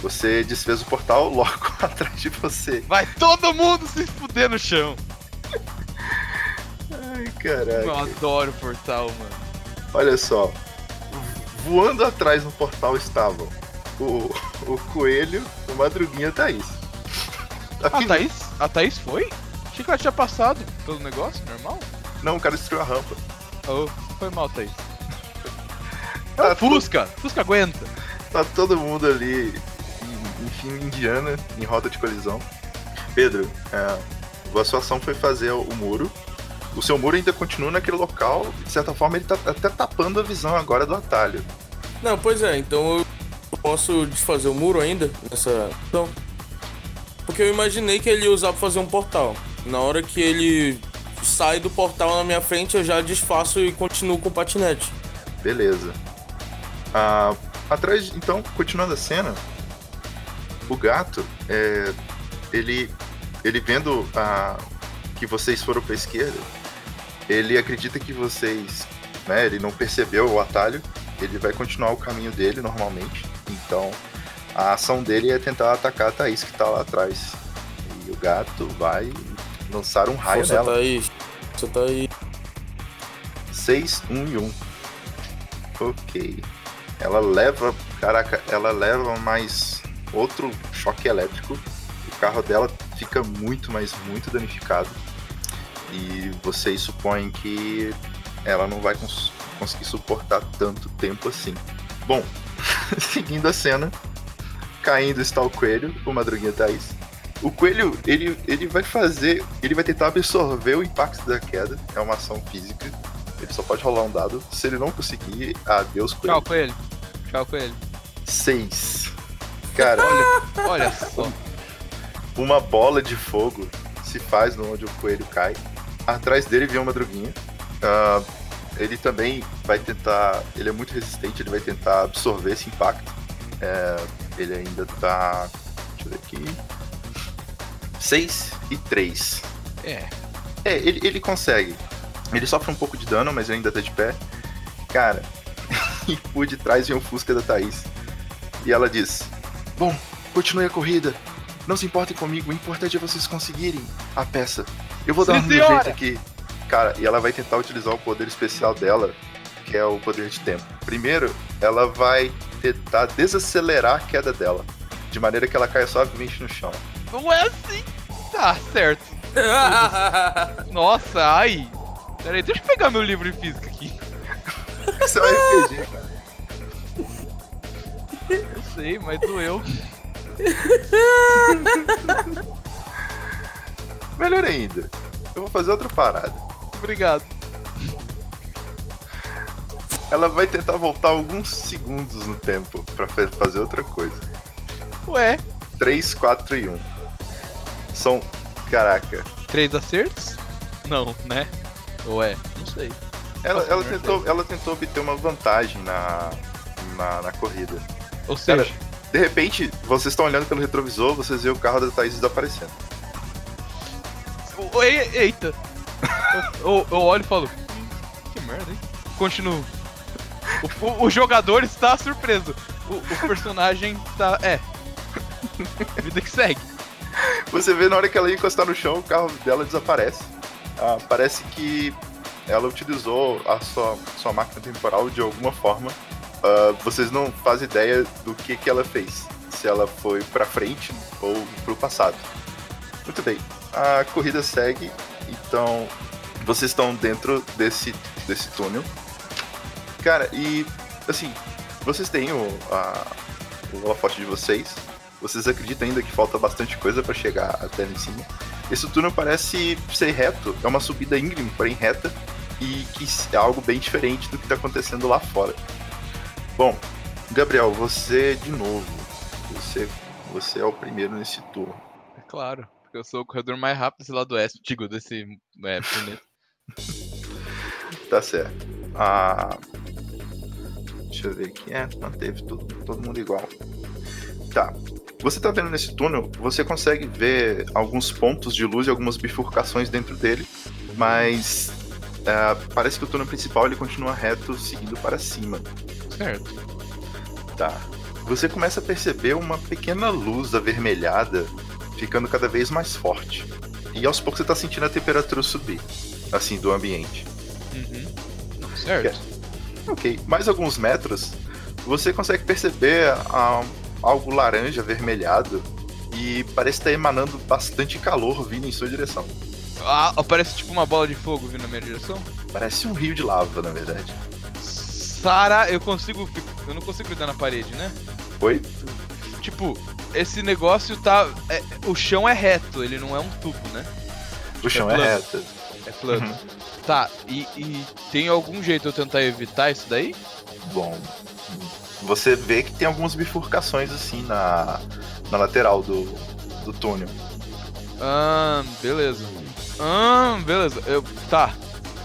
Você desfez o portal logo atrás de você. Vai todo mundo se fuder no chão. Ai, Eu caraca. adoro portal, mano. Olha só. Voando atrás no portal estavam o, o coelho, o Madruguinha a Thaís. A Thaís? A Thaís foi? Achei que ela tinha passado pelo negócio, normal. Não, o cara destruiu a rampa. Oh, foi mal, Thaís. Tá, Fusca! Fusca aguenta. Tá todo mundo ali, em- enfim, indiana, em roda de colisão. Pedro, é, a sua ação foi fazer o, o muro. O seu muro ainda continua naquele local, de certa forma ele tá até tapando a visão agora do atalho. Não, pois é, então eu posso desfazer o muro ainda nessa. Então. Porque eu imaginei que ele ia usar pra fazer um portal. Na hora que ele sai do portal na minha frente, eu já desfaço e continuo com o patinete. Beleza. Ah, atrás, então, continuando a cena, o gato, é, ele, ele vendo ah, que vocês foram pra esquerda, ele acredita que vocês, né, ele não percebeu o atalho, ele vai continuar o caminho dele normalmente, então a ação dele é tentar atacar a Thaís que tá lá atrás. E o gato vai lançar um raio Força nela. Thaís. Força Thaís. 6, 1 e 1. Ok. Ela leva. Caraca, ela leva mais outro choque elétrico. O carro dela fica muito, mas muito danificado. E vocês supõem que ela não vai cons- conseguir suportar tanto tempo assim. Bom, seguindo a cena, caindo está o coelho, o Madruguinha Thaís. O coelho, ele, ele vai fazer. Ele vai tentar absorver o impacto da queda. É uma ação física. Ele só pode rolar um dado. Se ele não conseguir, adeus coelho. Tchau, Coelho. Tchau, Coelho. 6. Cara, Olha só. uma bola de fogo se faz no onde o coelho cai. Atrás dele vem uma madruguinha. Ah, ele também vai tentar. Ele é muito resistente, ele vai tentar absorver esse impacto. É, ele ainda tá. Deixa eu ver aqui. 6 e 3. É. É, ele, ele consegue. Ele sofre um pouco de dano, mas ele ainda tá de pé. Cara, e por detrás vem o Fusca da Thaís. E ela diz: Bom, continue a corrida. Não se importem comigo, o importante é vocês conseguirem a peça. Eu vou dar Sim, um meu senhora. jeito aqui. Cara, e ela vai tentar utilizar o poder especial dela, que é o poder de tempo. Primeiro, ela vai tentar desacelerar a queda dela, de maneira que ela caia suavemente no chão. Não é assim. Tá, certo. Nossa, ai. Pera aí, deixa eu pegar meu livro de física aqui. Isso é um RPG, cara. Eu sei, mas doeu. Melhor ainda, eu vou fazer outra parada. Obrigado. Ela vai tentar voltar alguns segundos no tempo pra fa- fazer outra coisa. Ué, 3, 4 e 1. São. Caraca. três acertos? Não, né? Ou é? Não sei. Ela, ela, tentou, ela tentou obter uma vantagem na, na, na corrida. Ou seja, Cara, De repente, vocês estão olhando pelo retrovisor, vocês veem o carro da Thaís desaparecendo. eita. Eu, eu- olho e falo, "Hum, que merda, hein? Continuo. O, o- o jogador está surpreso. O, o personagem está. É. Vida que segue. Você vê na hora que ela ia encostar no chão, o carro dela desaparece. Ah, parece que ela utilizou a sua, sua máquina temporal de alguma forma. Ah, vocês não fazem ideia do que, que ela fez. Se ela foi pra frente ou pro passado. Muito bem. A corrida segue. Então, vocês estão dentro desse, desse túnel. Cara, e assim, vocês têm o, a, o holofote de vocês. Vocês acreditam ainda que falta bastante coisa pra chegar até lá em cima. Esse túnel parece ser reto, é uma subida íngreme, porém reta, e que é algo bem diferente do que tá acontecendo lá fora. Bom, Gabriel, você de novo. Você, você é o primeiro nesse turno. É claro, porque eu sou o corredor mais rápido desse lado oeste, digo, desse é, planeta. Tá certo. Ah, deixa eu ver aqui. É, manteve todo, todo mundo igual. Tá. Você tá vendo nesse túnel, você consegue ver alguns pontos de luz e algumas bifurcações dentro dele, mas ah, parece que o túnel principal ele continua reto, seguindo para cima. Certo. Tá. Você começa a perceber uma pequena luz avermelhada ficando cada vez mais forte. E aos poucos você tá sentindo a temperatura subir, assim, do ambiente. Uhum. Certo. Ok, mais alguns metros, você consegue perceber ah, algo laranja avermelhado e parece estar emanando bastante calor vindo em sua direção. Ah, parece tipo uma bola de fogo vindo na minha direção. Parece um rio de lava, na verdade. Sara, eu consigo. Eu não consigo grudar na parede, né? Oi? Tipo, esse negócio tá. é- o chão é reto, ele não é um tubo, né? O chão é plano. reto. É plano. Uhum. Tá, e, e tem algum jeito eu tentar evitar isso daí? Bom, você vê que tem algumas bifurcações assim na, na lateral do, do túnel. Ah, beleza. Ah, beleza. Eu, tá.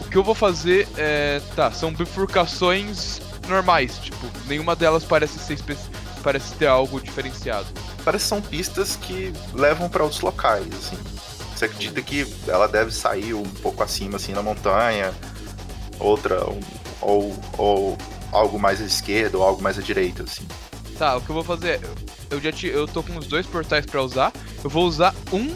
O que eu vou fazer é. Tá, são bifurcações normais. Tipo, nenhuma delas parece ser parece ter algo diferenciado. Parece que são pistas que levam para outros locais, assim. Você acredita que ela deve sair um pouco acima, assim, na montanha, outra, ou, ou algo mais à esquerda, ou algo mais à direita, assim. Tá, o que eu vou fazer. Eu já te, eu tô com os dois portais pra usar. Eu vou usar um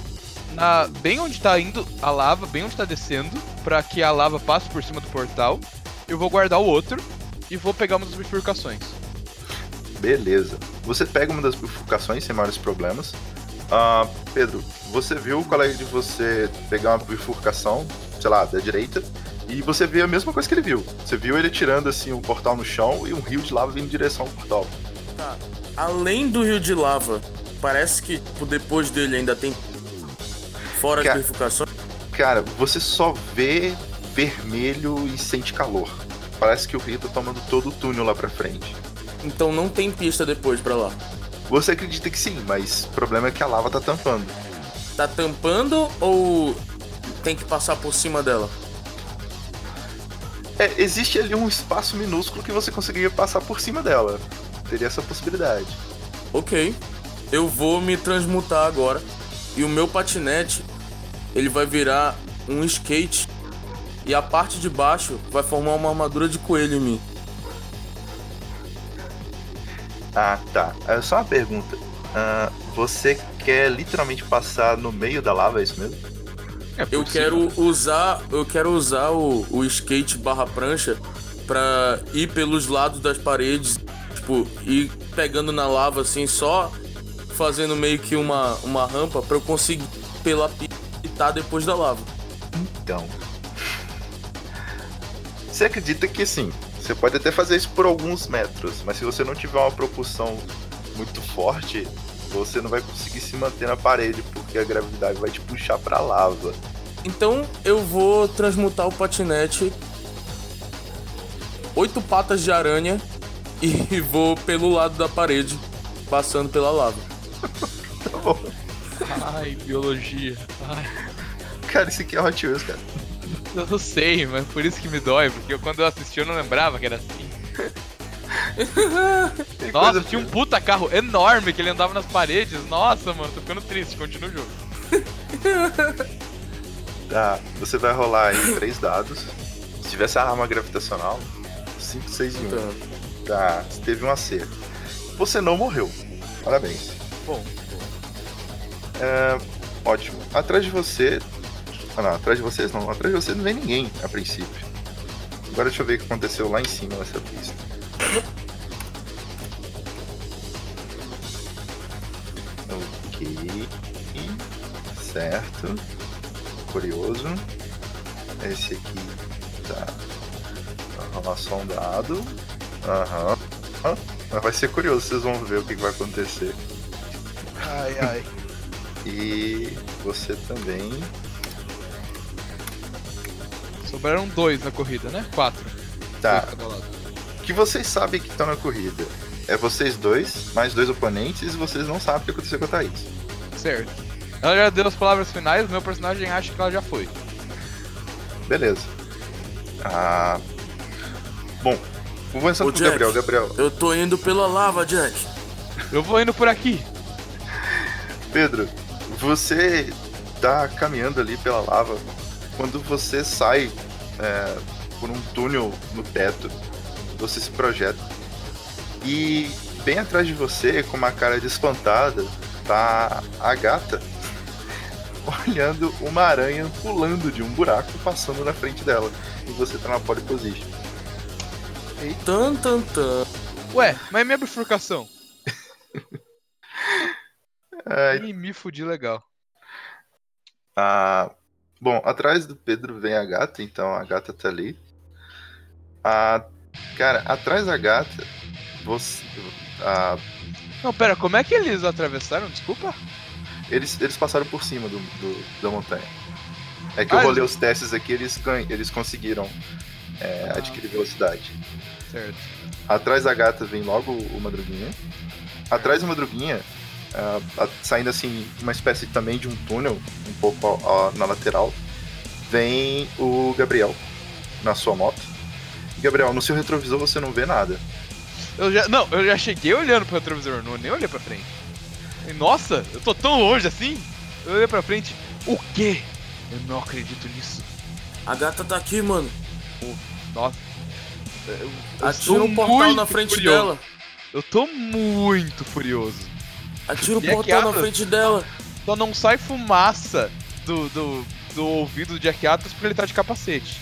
na bem onde tá indo a lava, bem onde tá descendo, pra que a lava passe por cima do portal. Eu vou guardar o outro e vou pegar uma das bifurcações. Beleza. Você pega uma das bifurcações sem maiores problemas. Ah, Pedro, você viu o colega de você pegar uma bifurcação, sei lá, da direita, e você vê a mesma coisa que ele viu. Você viu ele tirando assim o portal no chão e um rio de lava vindo em direção ao portal. Tá. Além do rio de lava, parece que tipo, depois dele ainda tem fora Cara- as bifurcações. Cara, você só vê vermelho e sente calor. Parece que o rio tá tomando todo o túnel lá pra frente. Então não tem pista depois pra lá. Você acredita que sim, mas o problema é que a lava tá tampando. Tá tampando ou tem que passar por cima dela? É, existe ali um espaço minúsculo que você conseguiria passar por cima dela. Teria essa possibilidade. Ok. Eu vou me transmutar agora. E o meu patinete, ele vai virar um skate. E a parte de baixo vai formar uma armadura de coelho em mim. Ah, tá. É só uma pergunta. Ah, você quer literalmente passar no meio da lava, é isso mesmo? É Eu quero usar, eu quero usar o, o skate barra prancha pra ir pelos lados das paredes, tipo, ir pegando na lava assim, só fazendo meio que uma, uma rampa pra eu conseguir pela pista e tá depois da lava. Então. Você acredita que sim, você pode até fazer isso por alguns metros, mas se você não tiver uma propulsão muito forte, você não vai conseguir se manter na parede, porque a gravidade vai te puxar pra lava. Então eu vou transmutar o patinete oito patas de aranha e vou pelo lado da parede, passando pela lava. Tá bom. Ai, biologia. Ai, Cara, isso aqui é Hot Wheels, cara. eu não sei, mas por isso que me dói, porque eu, quando eu assisti eu não lembrava que era assim. Nossa, tinha um puta carro enorme que ele andava nas paredes. Nossa, mano, tô ficando triste, continua o jogo. Tá, você vai rolar aí três dados. Se tivesse a arma gravitacional, 5, 6 e 1. Então, Tá, você teve um acerto. Você não morreu. Parabéns. Bom, É, ótimo. Atrás de você. Ah, não, atrás de vocês não. Atrás de você não vem ninguém, a princípio. Agora deixa eu ver o que aconteceu lá em cima nessa pista. Ok. Certo. Curioso. Esse aqui tá. Rolar só um dado. Aham. Ah, Mas vai ser curioso, vocês vão ver o que que vai acontecer. Ai, ai. E você também. Sobraram dois na corrida, né? Quatro. Tá. O que vocês sabem que estão na corrida? É vocês dois, mais dois oponentes, e vocês não sabem o que aconteceu com a Thaís. Certo. Ela já deu as palavras finais, meu personagem acha que ela já foi. Beleza. Ah. Bom, vou começar Ô, com o Jack. Gabriel. Gabriel, eu tô indo pela lava, Jack. Eu vou indo por aqui. Pedro, você tá caminhando ali pela lava. Quando você sai é, por um túnel no teto, você se projeta E bem atrás de você, com uma cara de espantada, tá a gata olhando uma aranha pulando de um buraco passando na frente dela. E você tá na pole position. Tan, tan, tan. Ué, mas minha bifurcação? Ai, Ih, me fudi legal. Ah, bom, atrás do Pedro vem a gata, então a gata tá ali. Ah, cara, atrás da gata, você. ah, Não, pera, como é que eles atravessaram? Desculpa. eles, eles passaram por cima do, do- da montanha. É que Ah, eu rolei eles- os testes aqui, eles, eles conseguiram é, Ah. adquirir velocidade. Certo. Atrás da gata vem logo o Madruguinha. Atrás do Madruguinha, a- saindo assim, uma espécie também de um túnel, um pouco na lateral, vem o Gabriel na sua moto. Gabriel, no seu retrovisor você não vê nada. Eu já, não, eu já cheguei olhando pro retrovisor, não nem olhei pra frente. E, nossa, eu tô tão longe assim. Eu olhei pra frente. O quê? Eu não acredito nisso. A gata tá aqui, mano. Nossa. Eu, eu Atira um portal na frente furioso. dela. Eu tô muito furioso. Atira o é que portal na frente dela. Só não sai fumaça do, do, do ouvido do Jack Atlas porque ele tá de capacete.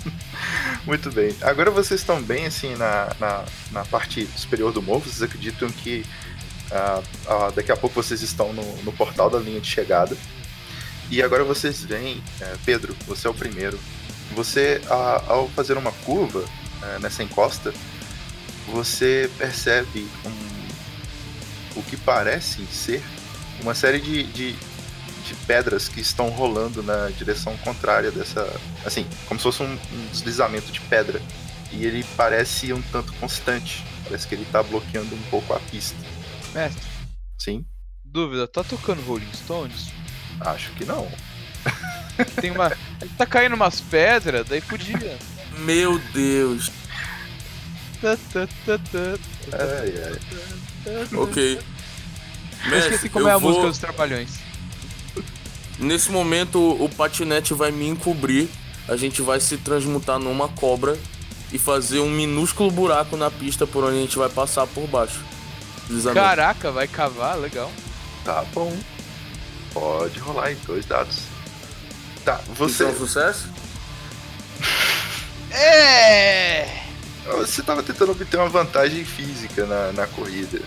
Muito bem. Agora vocês estão bem assim na, na, na parte superior do morro. Vocês acreditam que ah, ah, daqui a pouco vocês estão no, no portal da linha de chegada. E agora vocês veem, eh, Pedro, você é o primeiro. Você, ah, ao fazer uma curva eh, nessa encosta, você percebe um, o que parece ser uma série de, de, de pedras que estão rolando na direção contrária dessa. Assim, como se fosse um, um deslizamento de pedra. E ele parece um tanto constante. Parece que ele tá bloqueando um pouco a pista. Mestre, Sim? dúvida, tá tocando Rolling Stones? Acho que não. Tem uma. tá caindo umas pedras, daí podia. Meu Deus. Ai, ai. Ok. Eu esqueci Mestre, como eu é a vou- música dos Trapalhões. Nesse momento, o patinete vai me encobrir. A gente vai se transmutar numa cobra e fazer um minúsculo buraco na pista por onde a gente vai passar por baixo. Deslizamento. Caraca, vai cavar, legal. Tá bom. Pode rolar em dois dados. Tá, você. Então, sucesso? É! Você tava tentando obter uma vantagem física na, na corrida.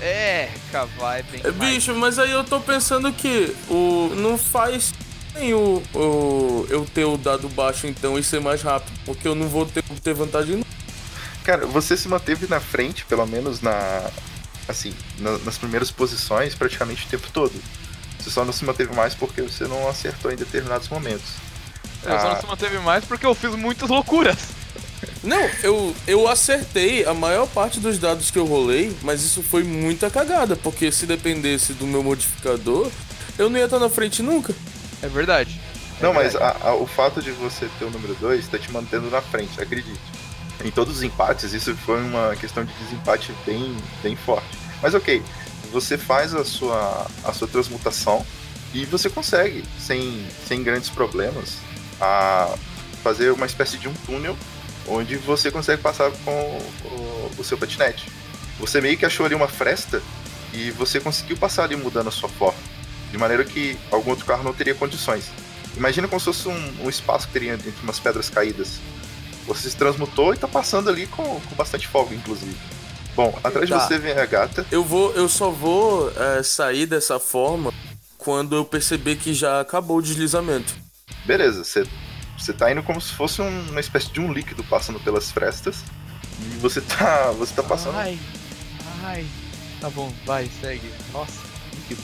É, cavar é bem É, bicho, mas aí eu tô pensando que o não faz nem o, o eu ter o dado baixo então e ser mais rápido, porque eu não vou ter, ter vantagem. não. Cara, você se manteve na frente, pelo menos na. Assim, na- nas primeiras posições, praticamente o tempo todo. Você só não se manteve mais porque você não acertou em determinados momentos. Eu só Ah. não se manteve mais porque eu fiz muitas loucuras. Não, eu, eu acertei a maior parte dos dados que eu rolei, mas isso foi muita cagada, porque se dependesse do meu modificador, eu não ia estar na frente nunca. É verdade. Não, É mas a- a- o fato de você ter o número 2 tá te mantendo na frente, acredite. Em todos os empates, isso foi uma questão de desempate bem, bem forte. Mas ok, você faz a sua, a sua transmutação e você consegue, sem, sem grandes problemas, a fazer uma espécie de um túnel onde você consegue passar com o, o seu patinete. Você meio que achou ali uma fresta e você conseguiu passar ali mudando a sua forma. De maneira que algum outro carro não teria condições. Imagina como se fosse um, um espaço que teria entre umas pedras caídas. Você se transmutou e tá passando ali com, com bastante folga, inclusive. Bom, atrás Tá. de você vem a gata. Eu vou, eu só vou é, sair dessa forma quando eu perceber que já acabou o deslizamento. Beleza, você, você tá indo como se fosse um- uma espécie de um líquido passando pelas frestas. E você tá. Você tá passando. Ai, ai. Tá bom, vai, segue. Nossa, líquido.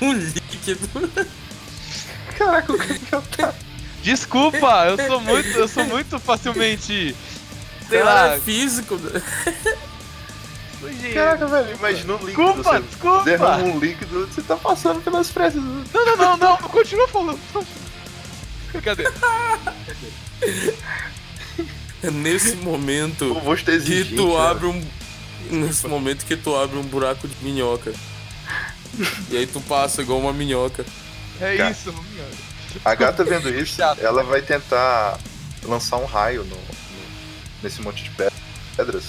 Um líquido. Caraca, o Gabriel tá. Desculpa, eu sou muito, eu sou muito facilmente. Sei Cara, lá, é físico. Caraca, velho, imagina um líquido. Desculpa, você desculpa. derrama um líquido, você tá passando pelas frestas. Não, não, não, não, continua falando. Cadê? É nesse momento estar que tu né? abre um. Nesse momento que tu abre um buraco de minhoca. E aí tu passa igual uma minhoca. É Cara. isso, minha. A gata vendo isso, Chato. ela vai tentar lançar um raio no, no- nesse monte de pe- pedras.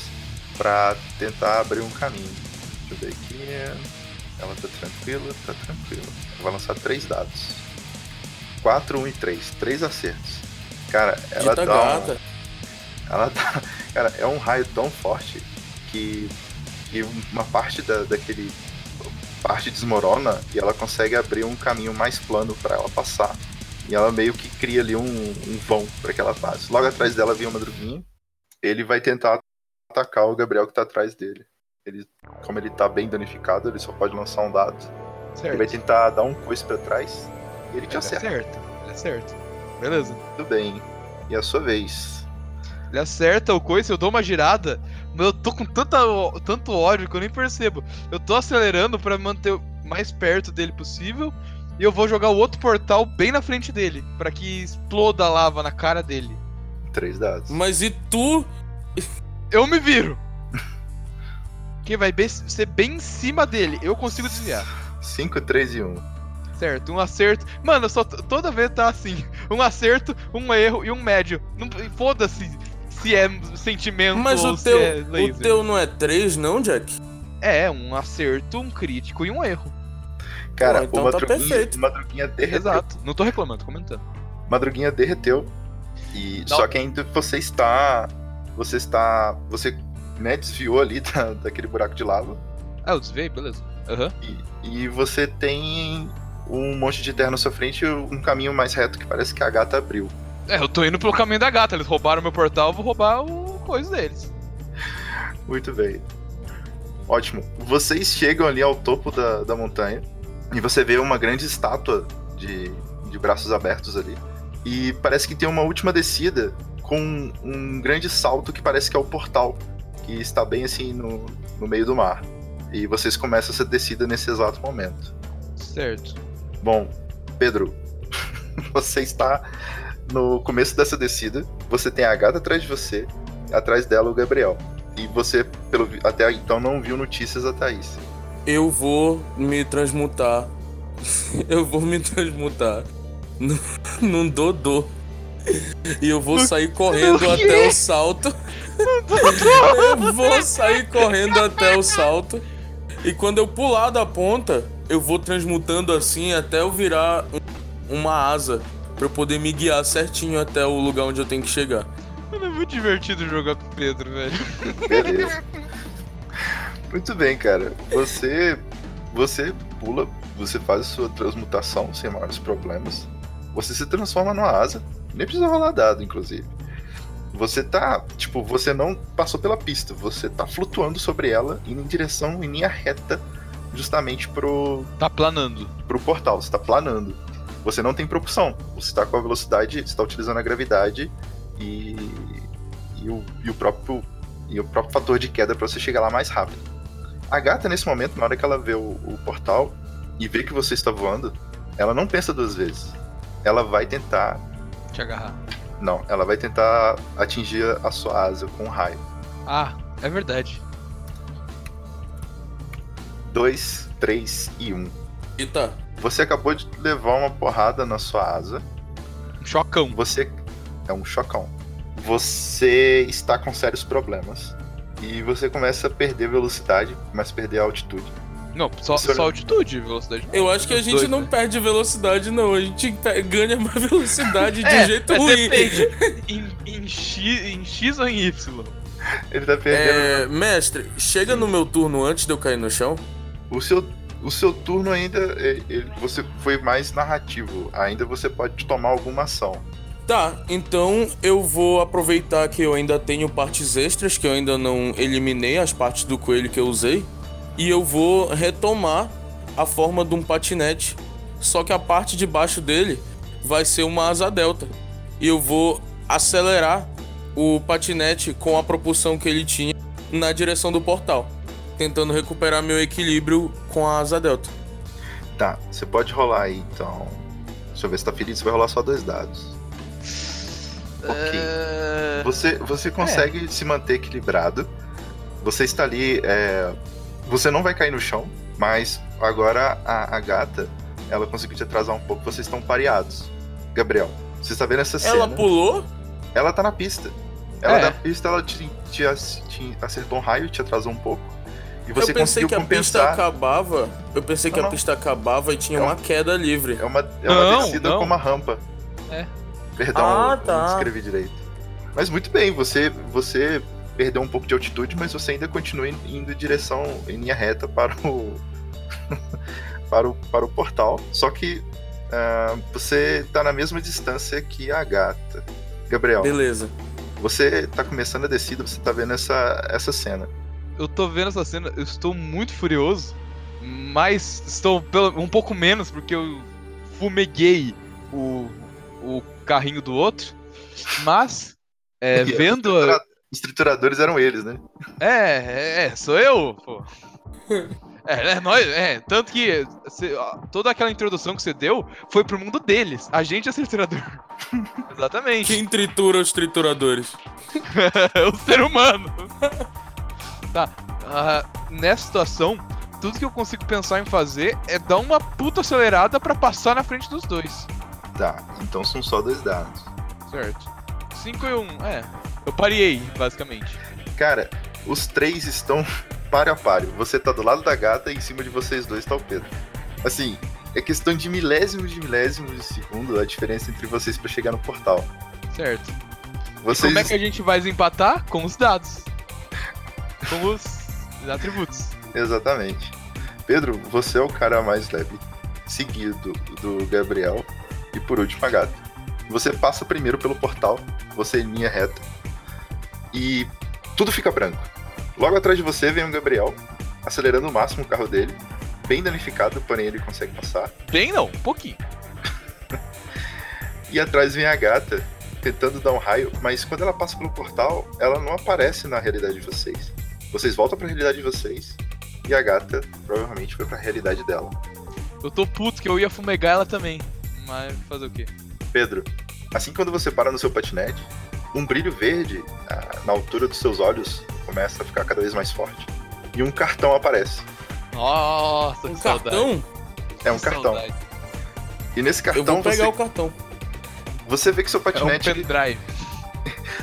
pra tentar abrir um caminho. Deixa eu ver aqui. Ela tá tranquila, tá tranquila. Vai lançar três dados. 4, 1 e 3. Três acertos. Cara, ela Dita dá. um- gata. ela dá. Cara, é um raio tão forte que, que uma parte da, daquele. parte desmorona e ela consegue abrir um caminho mais plano pra ela passar. E ela meio que cria ali um, um vão pra que ela passe. Logo atrás dela vem o Madruguinho. Ele vai tentar atacar o Gabriel que tá atrás dele. Ele, como ele tá bem danificado, ele só pode lançar um dado. Ele vai Certo. tentar dar um coice pra trás ele te Ele é acerta. certo. Ele é certo. Beleza. Tudo bem. E a sua vez. Ele acerta o coice, eu dou uma girada, mas eu tô com tanta, tanto ódio que eu nem percebo. Eu tô acelerando pra manter o mais perto dele possível. E eu vou jogar o outro portal bem na frente dele, pra que exploda a lava na cara dele. Três dados. Mas e tu? Eu me viro! Que vai bem- ser bem em cima dele. Eu consigo desviar. 5, 3 e 1. Certo, um acerto. Mano, eu só toda vez tá assim. Um acerto, um erro e um médio. Não Foda-se se é sentimento Mas ou o se teu, é o teu não é 3, não, Jack? É, um acerto, um crítico e um erro. Cara, Pô, então o tá Madruguinha, perfeito. o Madruguinha derreteu. Exato. Não tô reclamando, tô comentando. Madruguinha derreteu. E Não. só que ainda você está você está você né, desviou ali da, daquele buraco de lava Ah, eu desviei, beleza. Aham. e, e você tem um monte de terra na sua frente e um caminho mais reto que parece que a gata abriu. É, eu tô indo pelo caminho da gata. Eles roubaram meu portal, eu vou roubar o coisa deles. Muito bem. Ótimo. Vocês chegam ali ao topo da, da montanha e você vê uma grande estátua de, de braços abertos ali. E parece que tem uma última descida com um grande salto que parece que é o portal, que está bem assim no, no meio do mar. E vocês começam essa descida nesse exato momento. Certo. Bom, Pedro, você está no começo dessa descida. Você tem a gata atrás de você, atrás dela o Gabriel. E você, pelo, até então, não viu notícias da Thaís. Eu vou me transmutar. Eu vou me transmutar num, num Dodô. E eu vou sair correndo até o salto. Eu vou sair correndo até o salto. E quando eu pular da ponta, eu vou transmutando assim até eu virar um- uma asa. Pra eu poder me guiar certinho até o lugar onde eu tenho que chegar. Mano, é muito divertido jogar com o Pedro, velho. Beleza. Muito bem, cara. Você, você pula, você faz a sua transmutação sem maiores problemas. Você se transforma numa asa. Nem precisa rolar dado, inclusive. Você tá, tipo, você não passou pela pista. Você tá flutuando sobre ela, indo em direção em linha reta, justamente pro, Tá planando. pro portal. Você tá planando. Você não tem propulsão. Você tá com a velocidade, você tá utilizando a gravidade e, e, o, e o próprio e o próprio fator de queda para você chegar lá mais rápido. A gata nesse momento, na hora que ela vê o, o portal e vê que você está voando, ela não pensa duas vezes. Ela vai tentar, Te agarrar. não, ela vai tentar atingir a sua asa com um raio. Ah, é verdade. Dois, três e um. Eita, Você acabou de levar uma porrada na sua asa. Um chocão. Você é um chocão. Você está com sérios problemas. E você começa a perder velocidade, começa a perder a altitude. Não, só, é- só altitude, velocidade. eu acho que a gente dois, não né? perde velocidade, não. A gente ganha mais velocidade de É, jeito é, ruim. depende. em, em, X, em X ou em Y? Ele tá perdendo. É, mestre, chega no meu turno antes de eu cair no chão. O seu, o seu turno ainda. é- ele- você foi mais narrativo. Ainda você pode tomar alguma ação. Tá, então eu vou aproveitar que eu ainda tenho partes extras, que eu ainda não eliminei as partes do coelho que eu usei. E eu vou retomar a forma de um patinete. Só que a parte de baixo dele vai ser uma asa delta. E eu vou acelerar o patinete com a propulsão que ele tinha na direção do portal. Tentando recuperar meu equilíbrio com a asa delta. Tá, você pode rolar aí, então. Deixa eu ver se tá ferido, você vai rolar só dois dados. Ok. É... Você, você consegue se manter equilibrado. Você está ali. é, Você não vai cair no chão, mas agora a, a gata ela conseguiu te atrasar um pouco. Vocês estão pareados. Gabriel, você está vendo essa cena? Ela pulou? Ela tá na pista. Ela É. da pista, ela te, te te acertou um raio, te atrasou um pouco. E você eu pensei que a pista compensar. acabava. Eu pensei que Não, a não. pista acabava e tinha É um- uma queda livre. É uma, é uma Não, descida não. com uma rampa. É. Perdão, Ah, eu tá. não escrevi direito. Mas muito bem, você, você perdeu um pouco de altitude, mas você ainda continua in- indo em direção, em linha reta para o, para o, para o portal. Só que ah, você tá na mesma distância que a gata. Gabriel, Beleza. você tá começando a descida, você tá vendo essa, essa cena. Eu tô vendo essa cena, eu estou muito furioso, mas estou pelo- um pouco menos porque eu fumeguei o, o carrinho do outro. Mas, é, os vendo. a- tritura- Os trituradores eram eles, né? É, é, sou eu, pô. É, é, nós, é, tanto que cê- ó, toda aquela introdução que você deu foi pro mundo deles. A gente é triturador. Exatamente. Quem tritura os trituradores? o ser humano. Tá. ah, nessa situação, tudo que eu consigo pensar em fazer é dar uma puta acelerada pra passar na frente dos dois. Tá, então são só dois dados. Certo. 5 e 1, um, é. Eu parei, basicamente. Cara, os três estão páreo a páreo. Você tá do lado da gata e em cima de vocês dois tá o Pedro. Assim, é questão de milésimos de milésimos de segundo a diferença entre vocês pra chegar no portal. Certo. Vocês. Como é que a gente vai desempatar? Com os dados. Com os atributos. Exatamente. Pedro, você é o cara mais leve, seguido do Gabriel e por último a gata. Você passa primeiro pelo portal, você em linha reta e tudo fica branco. Logo atrás de você vem o Gabriel, acelerando o máximo o carro dele, bem danificado, porém ele consegue passar. Bem não, um pouquinho. E atrás vem a gata, tentando dar um raio, mas quando ela passa pelo portal, ela não aparece na realidade de vocês. Vocês voltam pra realidade de vocês e a gata provavelmente foi pra realidade dela. Eu tô puto que eu ia fumegar ela também. Mas fazer o quê? Pedro, assim quando você para no seu patinete, um brilho verde ah, na altura dos seus olhos começa a ficar cada vez mais forte. E um cartão aparece. Nossa, Um que cartão? É um Que cartão. saudade. E nesse Eu cartão vou pegar você, o cartão. você vê que seu É um patinete, pendrive.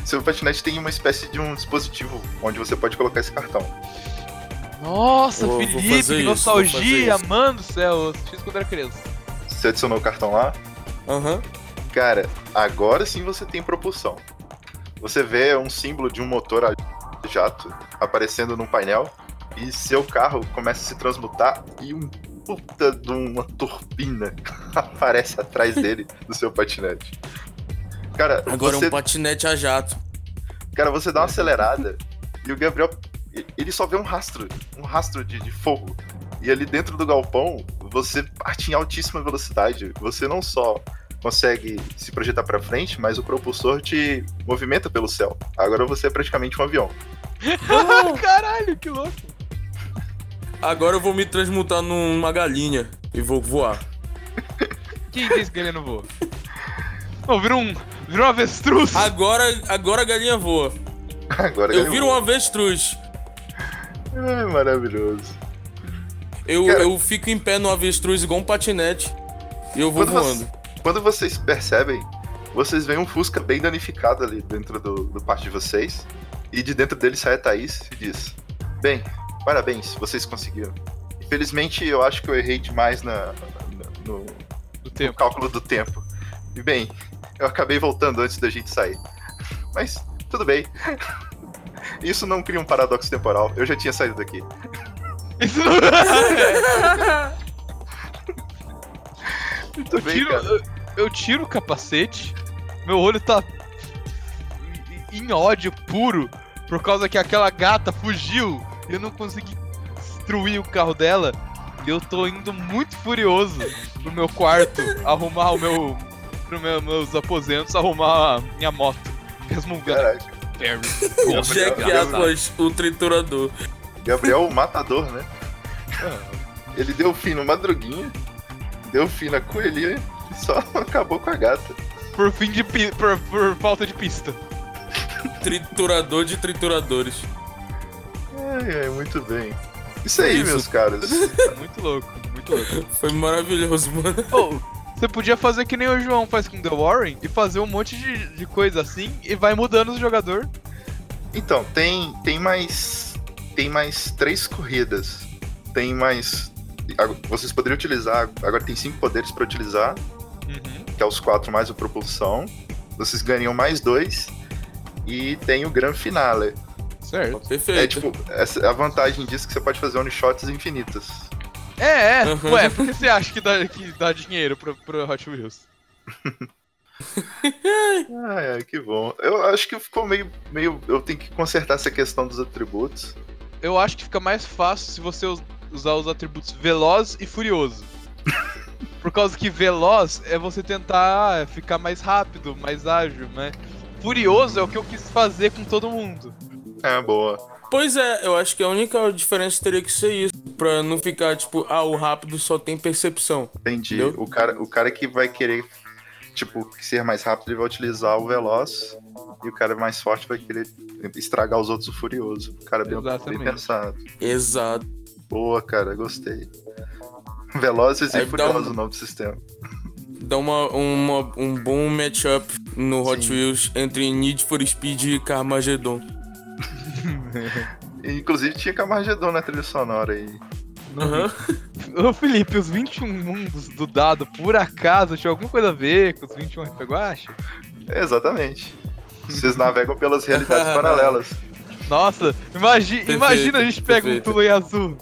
Seu patinete tem uma espécie de um dispositivo onde você pode colocar esse cartão. Nossa, Vou- Felipe, fazer que isso, vou nostalgia, isso. mano do céu. Eu isso quando era criança. Você adicionou o cartão lá? Aham. Cara, agora sim você tem propulsão. Você vê um símbolo de um motor a jato aparecendo no painel e seu carro começa a se transmutar e um puta de uma turbina aparece atrás dele do seu patinete. Cara, Agora você, é um patinete a jato. cara, você dá uma acelerada e o Gabriel ele só vê um rastro, um rastro de, de fogo. E ali dentro do galpão, você parte em altíssima velocidade. Você não só consegue se projetar pra frente, mas o propulsor te movimenta pelo céu. Agora você é praticamente um avião. Caralho, que louco. Agora eu vou me transmutar numa galinha e vou voar. Quem disse que ele não voa? Não, vira um. Vira um avestruz. Agora, agora a galinha voa. Agora Eu viro um avestruz. Ai, maravilhoso. Eu, Cara- eu fico em pé no avestruz igual um patinete. E eu vou Quando você- voando. Quando vocês percebem, vocês veem um Fusca bem danificado ali dentro do, do parte de vocês. E de dentro dele sai a Thaís e diz: Bem, parabéns, vocês conseguiram. Infelizmente, eu acho que eu errei demais na, na- no, Do no tempo. cálculo do tempo. E bem, eu acabei voltando antes da gente sair. Mas, tudo bem. Isso não cria um paradoxo temporal. Eu já tinha saído daqui. Isso não. Muito Eu bem, tiro, eu, eu tiro o capacete, meu olho tá em- em ódio puro por causa que aquela gata fugiu e eu não consegui destruir o carro dela. E eu tô indo muito furioso pro meu quarto arrumar o meu. Pro meu, meus aposentos, arrumar a minha moto. Resmungando. Perry. Jack Atlas, o triturador. Gabriel o Matador, né? Ele deu fim no Madruguinha, deu fim na Coelhinha e só acabou com a gata. Por fim de por, por falta de pista. Triturador de trituradores. Ai, ai, muito bem. Isso aí, Isso. meus caros. Muito louco, muito louco. Foi maravilhoso, mano. Ô, você podia fazer que nem o João faz com The Warren e fazer um monte de, de coisa assim e vai mudando os jogador. Então, tem, tem mais. Tem mais três corridas. Tem mais. Vocês poderiam utilizar. Agora tem cinco poderes pra utilizar, Uhum. que é os quatro mais a propulsão. Vocês ganham mais dois. E tem o Gran Finale. Certo. Perfeito. É tipo, essa, a vantagem disso é que você pode fazer one-shots infinitas. É, é. Uhum. Ué, por que você acha que dá, que dá dinheiro pro, pro Hot Wheels? Ai, ai, que bom. Eu acho que ficou meio, meio. Eu tenho que consertar essa questão dos atributos. Eu acho que fica mais fácil se você us- usar os atributos veloz e furioso. Por causa que veloz é você tentar ficar mais rápido, mais ágil, né? Furioso é o que eu quis fazer com todo mundo. É, boa. Pois é, eu acho que a única diferença teria que ser isso. Pra não ficar, tipo, ah, o rápido só tem percepção. Entendi. Entendeu? O cara, o cara que vai querer, tipo, ser mais rápido, ele vai utilizar o veloz. E o cara mais forte vai querer estragar os outros o furioso. O cara é bem, bem pensado. Exato. Boa, cara, gostei. Velozes Aí e furiosos um- o novo sistema. Dá uma, uma, um bom matchup no Hot Sim. Wheels entre Need for Speed e Carmageddon. Inclusive tinha Camargedon na trilha sonora aí. Aham. Ô Felipe, os 21 mundos do dado, por acaso, tinha alguma coisa a ver com os 21 RP Guacha? Exatamente. Vocês navegam pelas realidades paralelas. Nossa, imagi Perfeito, imagina a gente pega um perfeito. Tulu em azul.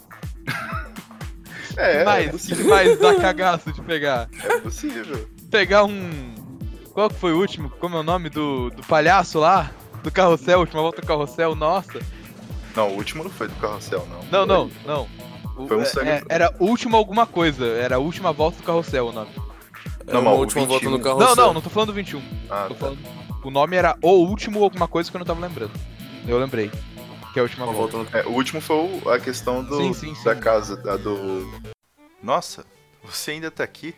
É, é mais? que possível. mais dá cagaço de pegar? É possível. Pegar um. Qual que foi o último? Como é o nome do, do palhaço lá? Do carrossel, última volta do carrossel, nossa. Não, o último não foi do carrossel, não. Não, não, não. O- Foi um é- é- era última alguma coisa, era a última volta do carrossel o nome. É Não, uma última volta no 21. carro. Não, não, não tô falando do 21. Ah, Tô tá. falando. O nome era o último alguma coisa que eu não tava lembrando. Eu lembrei. Que é a última Uma volta. volta no É, o último foi a questão do, Sim, sim, sim. da casa, da do... Nossa, você ainda tá aqui?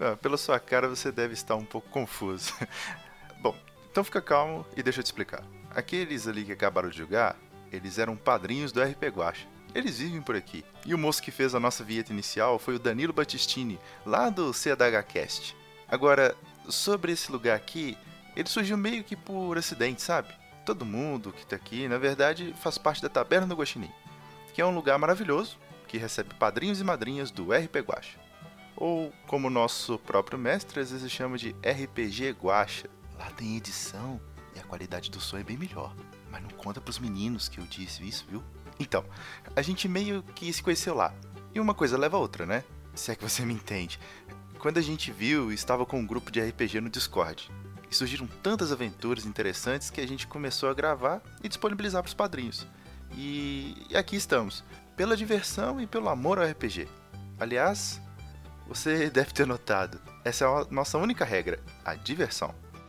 Ah, Pela sua cara, você deve estar um pouco confuso. Bom, então fica calmo e deixa eu te explicar. Aqueles ali que acabaram de jogar, eles eram padrinhos do RP Guacha. Eles vivem por aqui. E o moço que fez a nossa vinheta inicial foi o Danilo Battistini, lá do CDHcast. Agora, sobre esse lugar aqui, ele surgiu meio que por acidente, sabe? Todo mundo que tá aqui, na verdade, faz parte da Taberna do Guaxinim, que é um lugar maravilhoso que recebe padrinhos e madrinhas do RP Guacha. Ou, como nosso próprio mestre às vezes chama de RPG Guacha. Lá tem edição e a qualidade do som é bem melhor. Mas não conta pros meninos que eu disse isso, viu? Então, a gente meio que se conheceu lá. E uma coisa leva a outra, né? Se é que você me entende. Quando a gente viu, estava com um grupo de RPG no Discord. E surgiram tantas aventuras interessantes que a gente começou a gravar e disponibilizar para os padrinhos. E... e aqui estamos, pela diversão e pelo amor ao RPG. Aliás, você deve ter notado, essa é a nossa única regra, a diversão.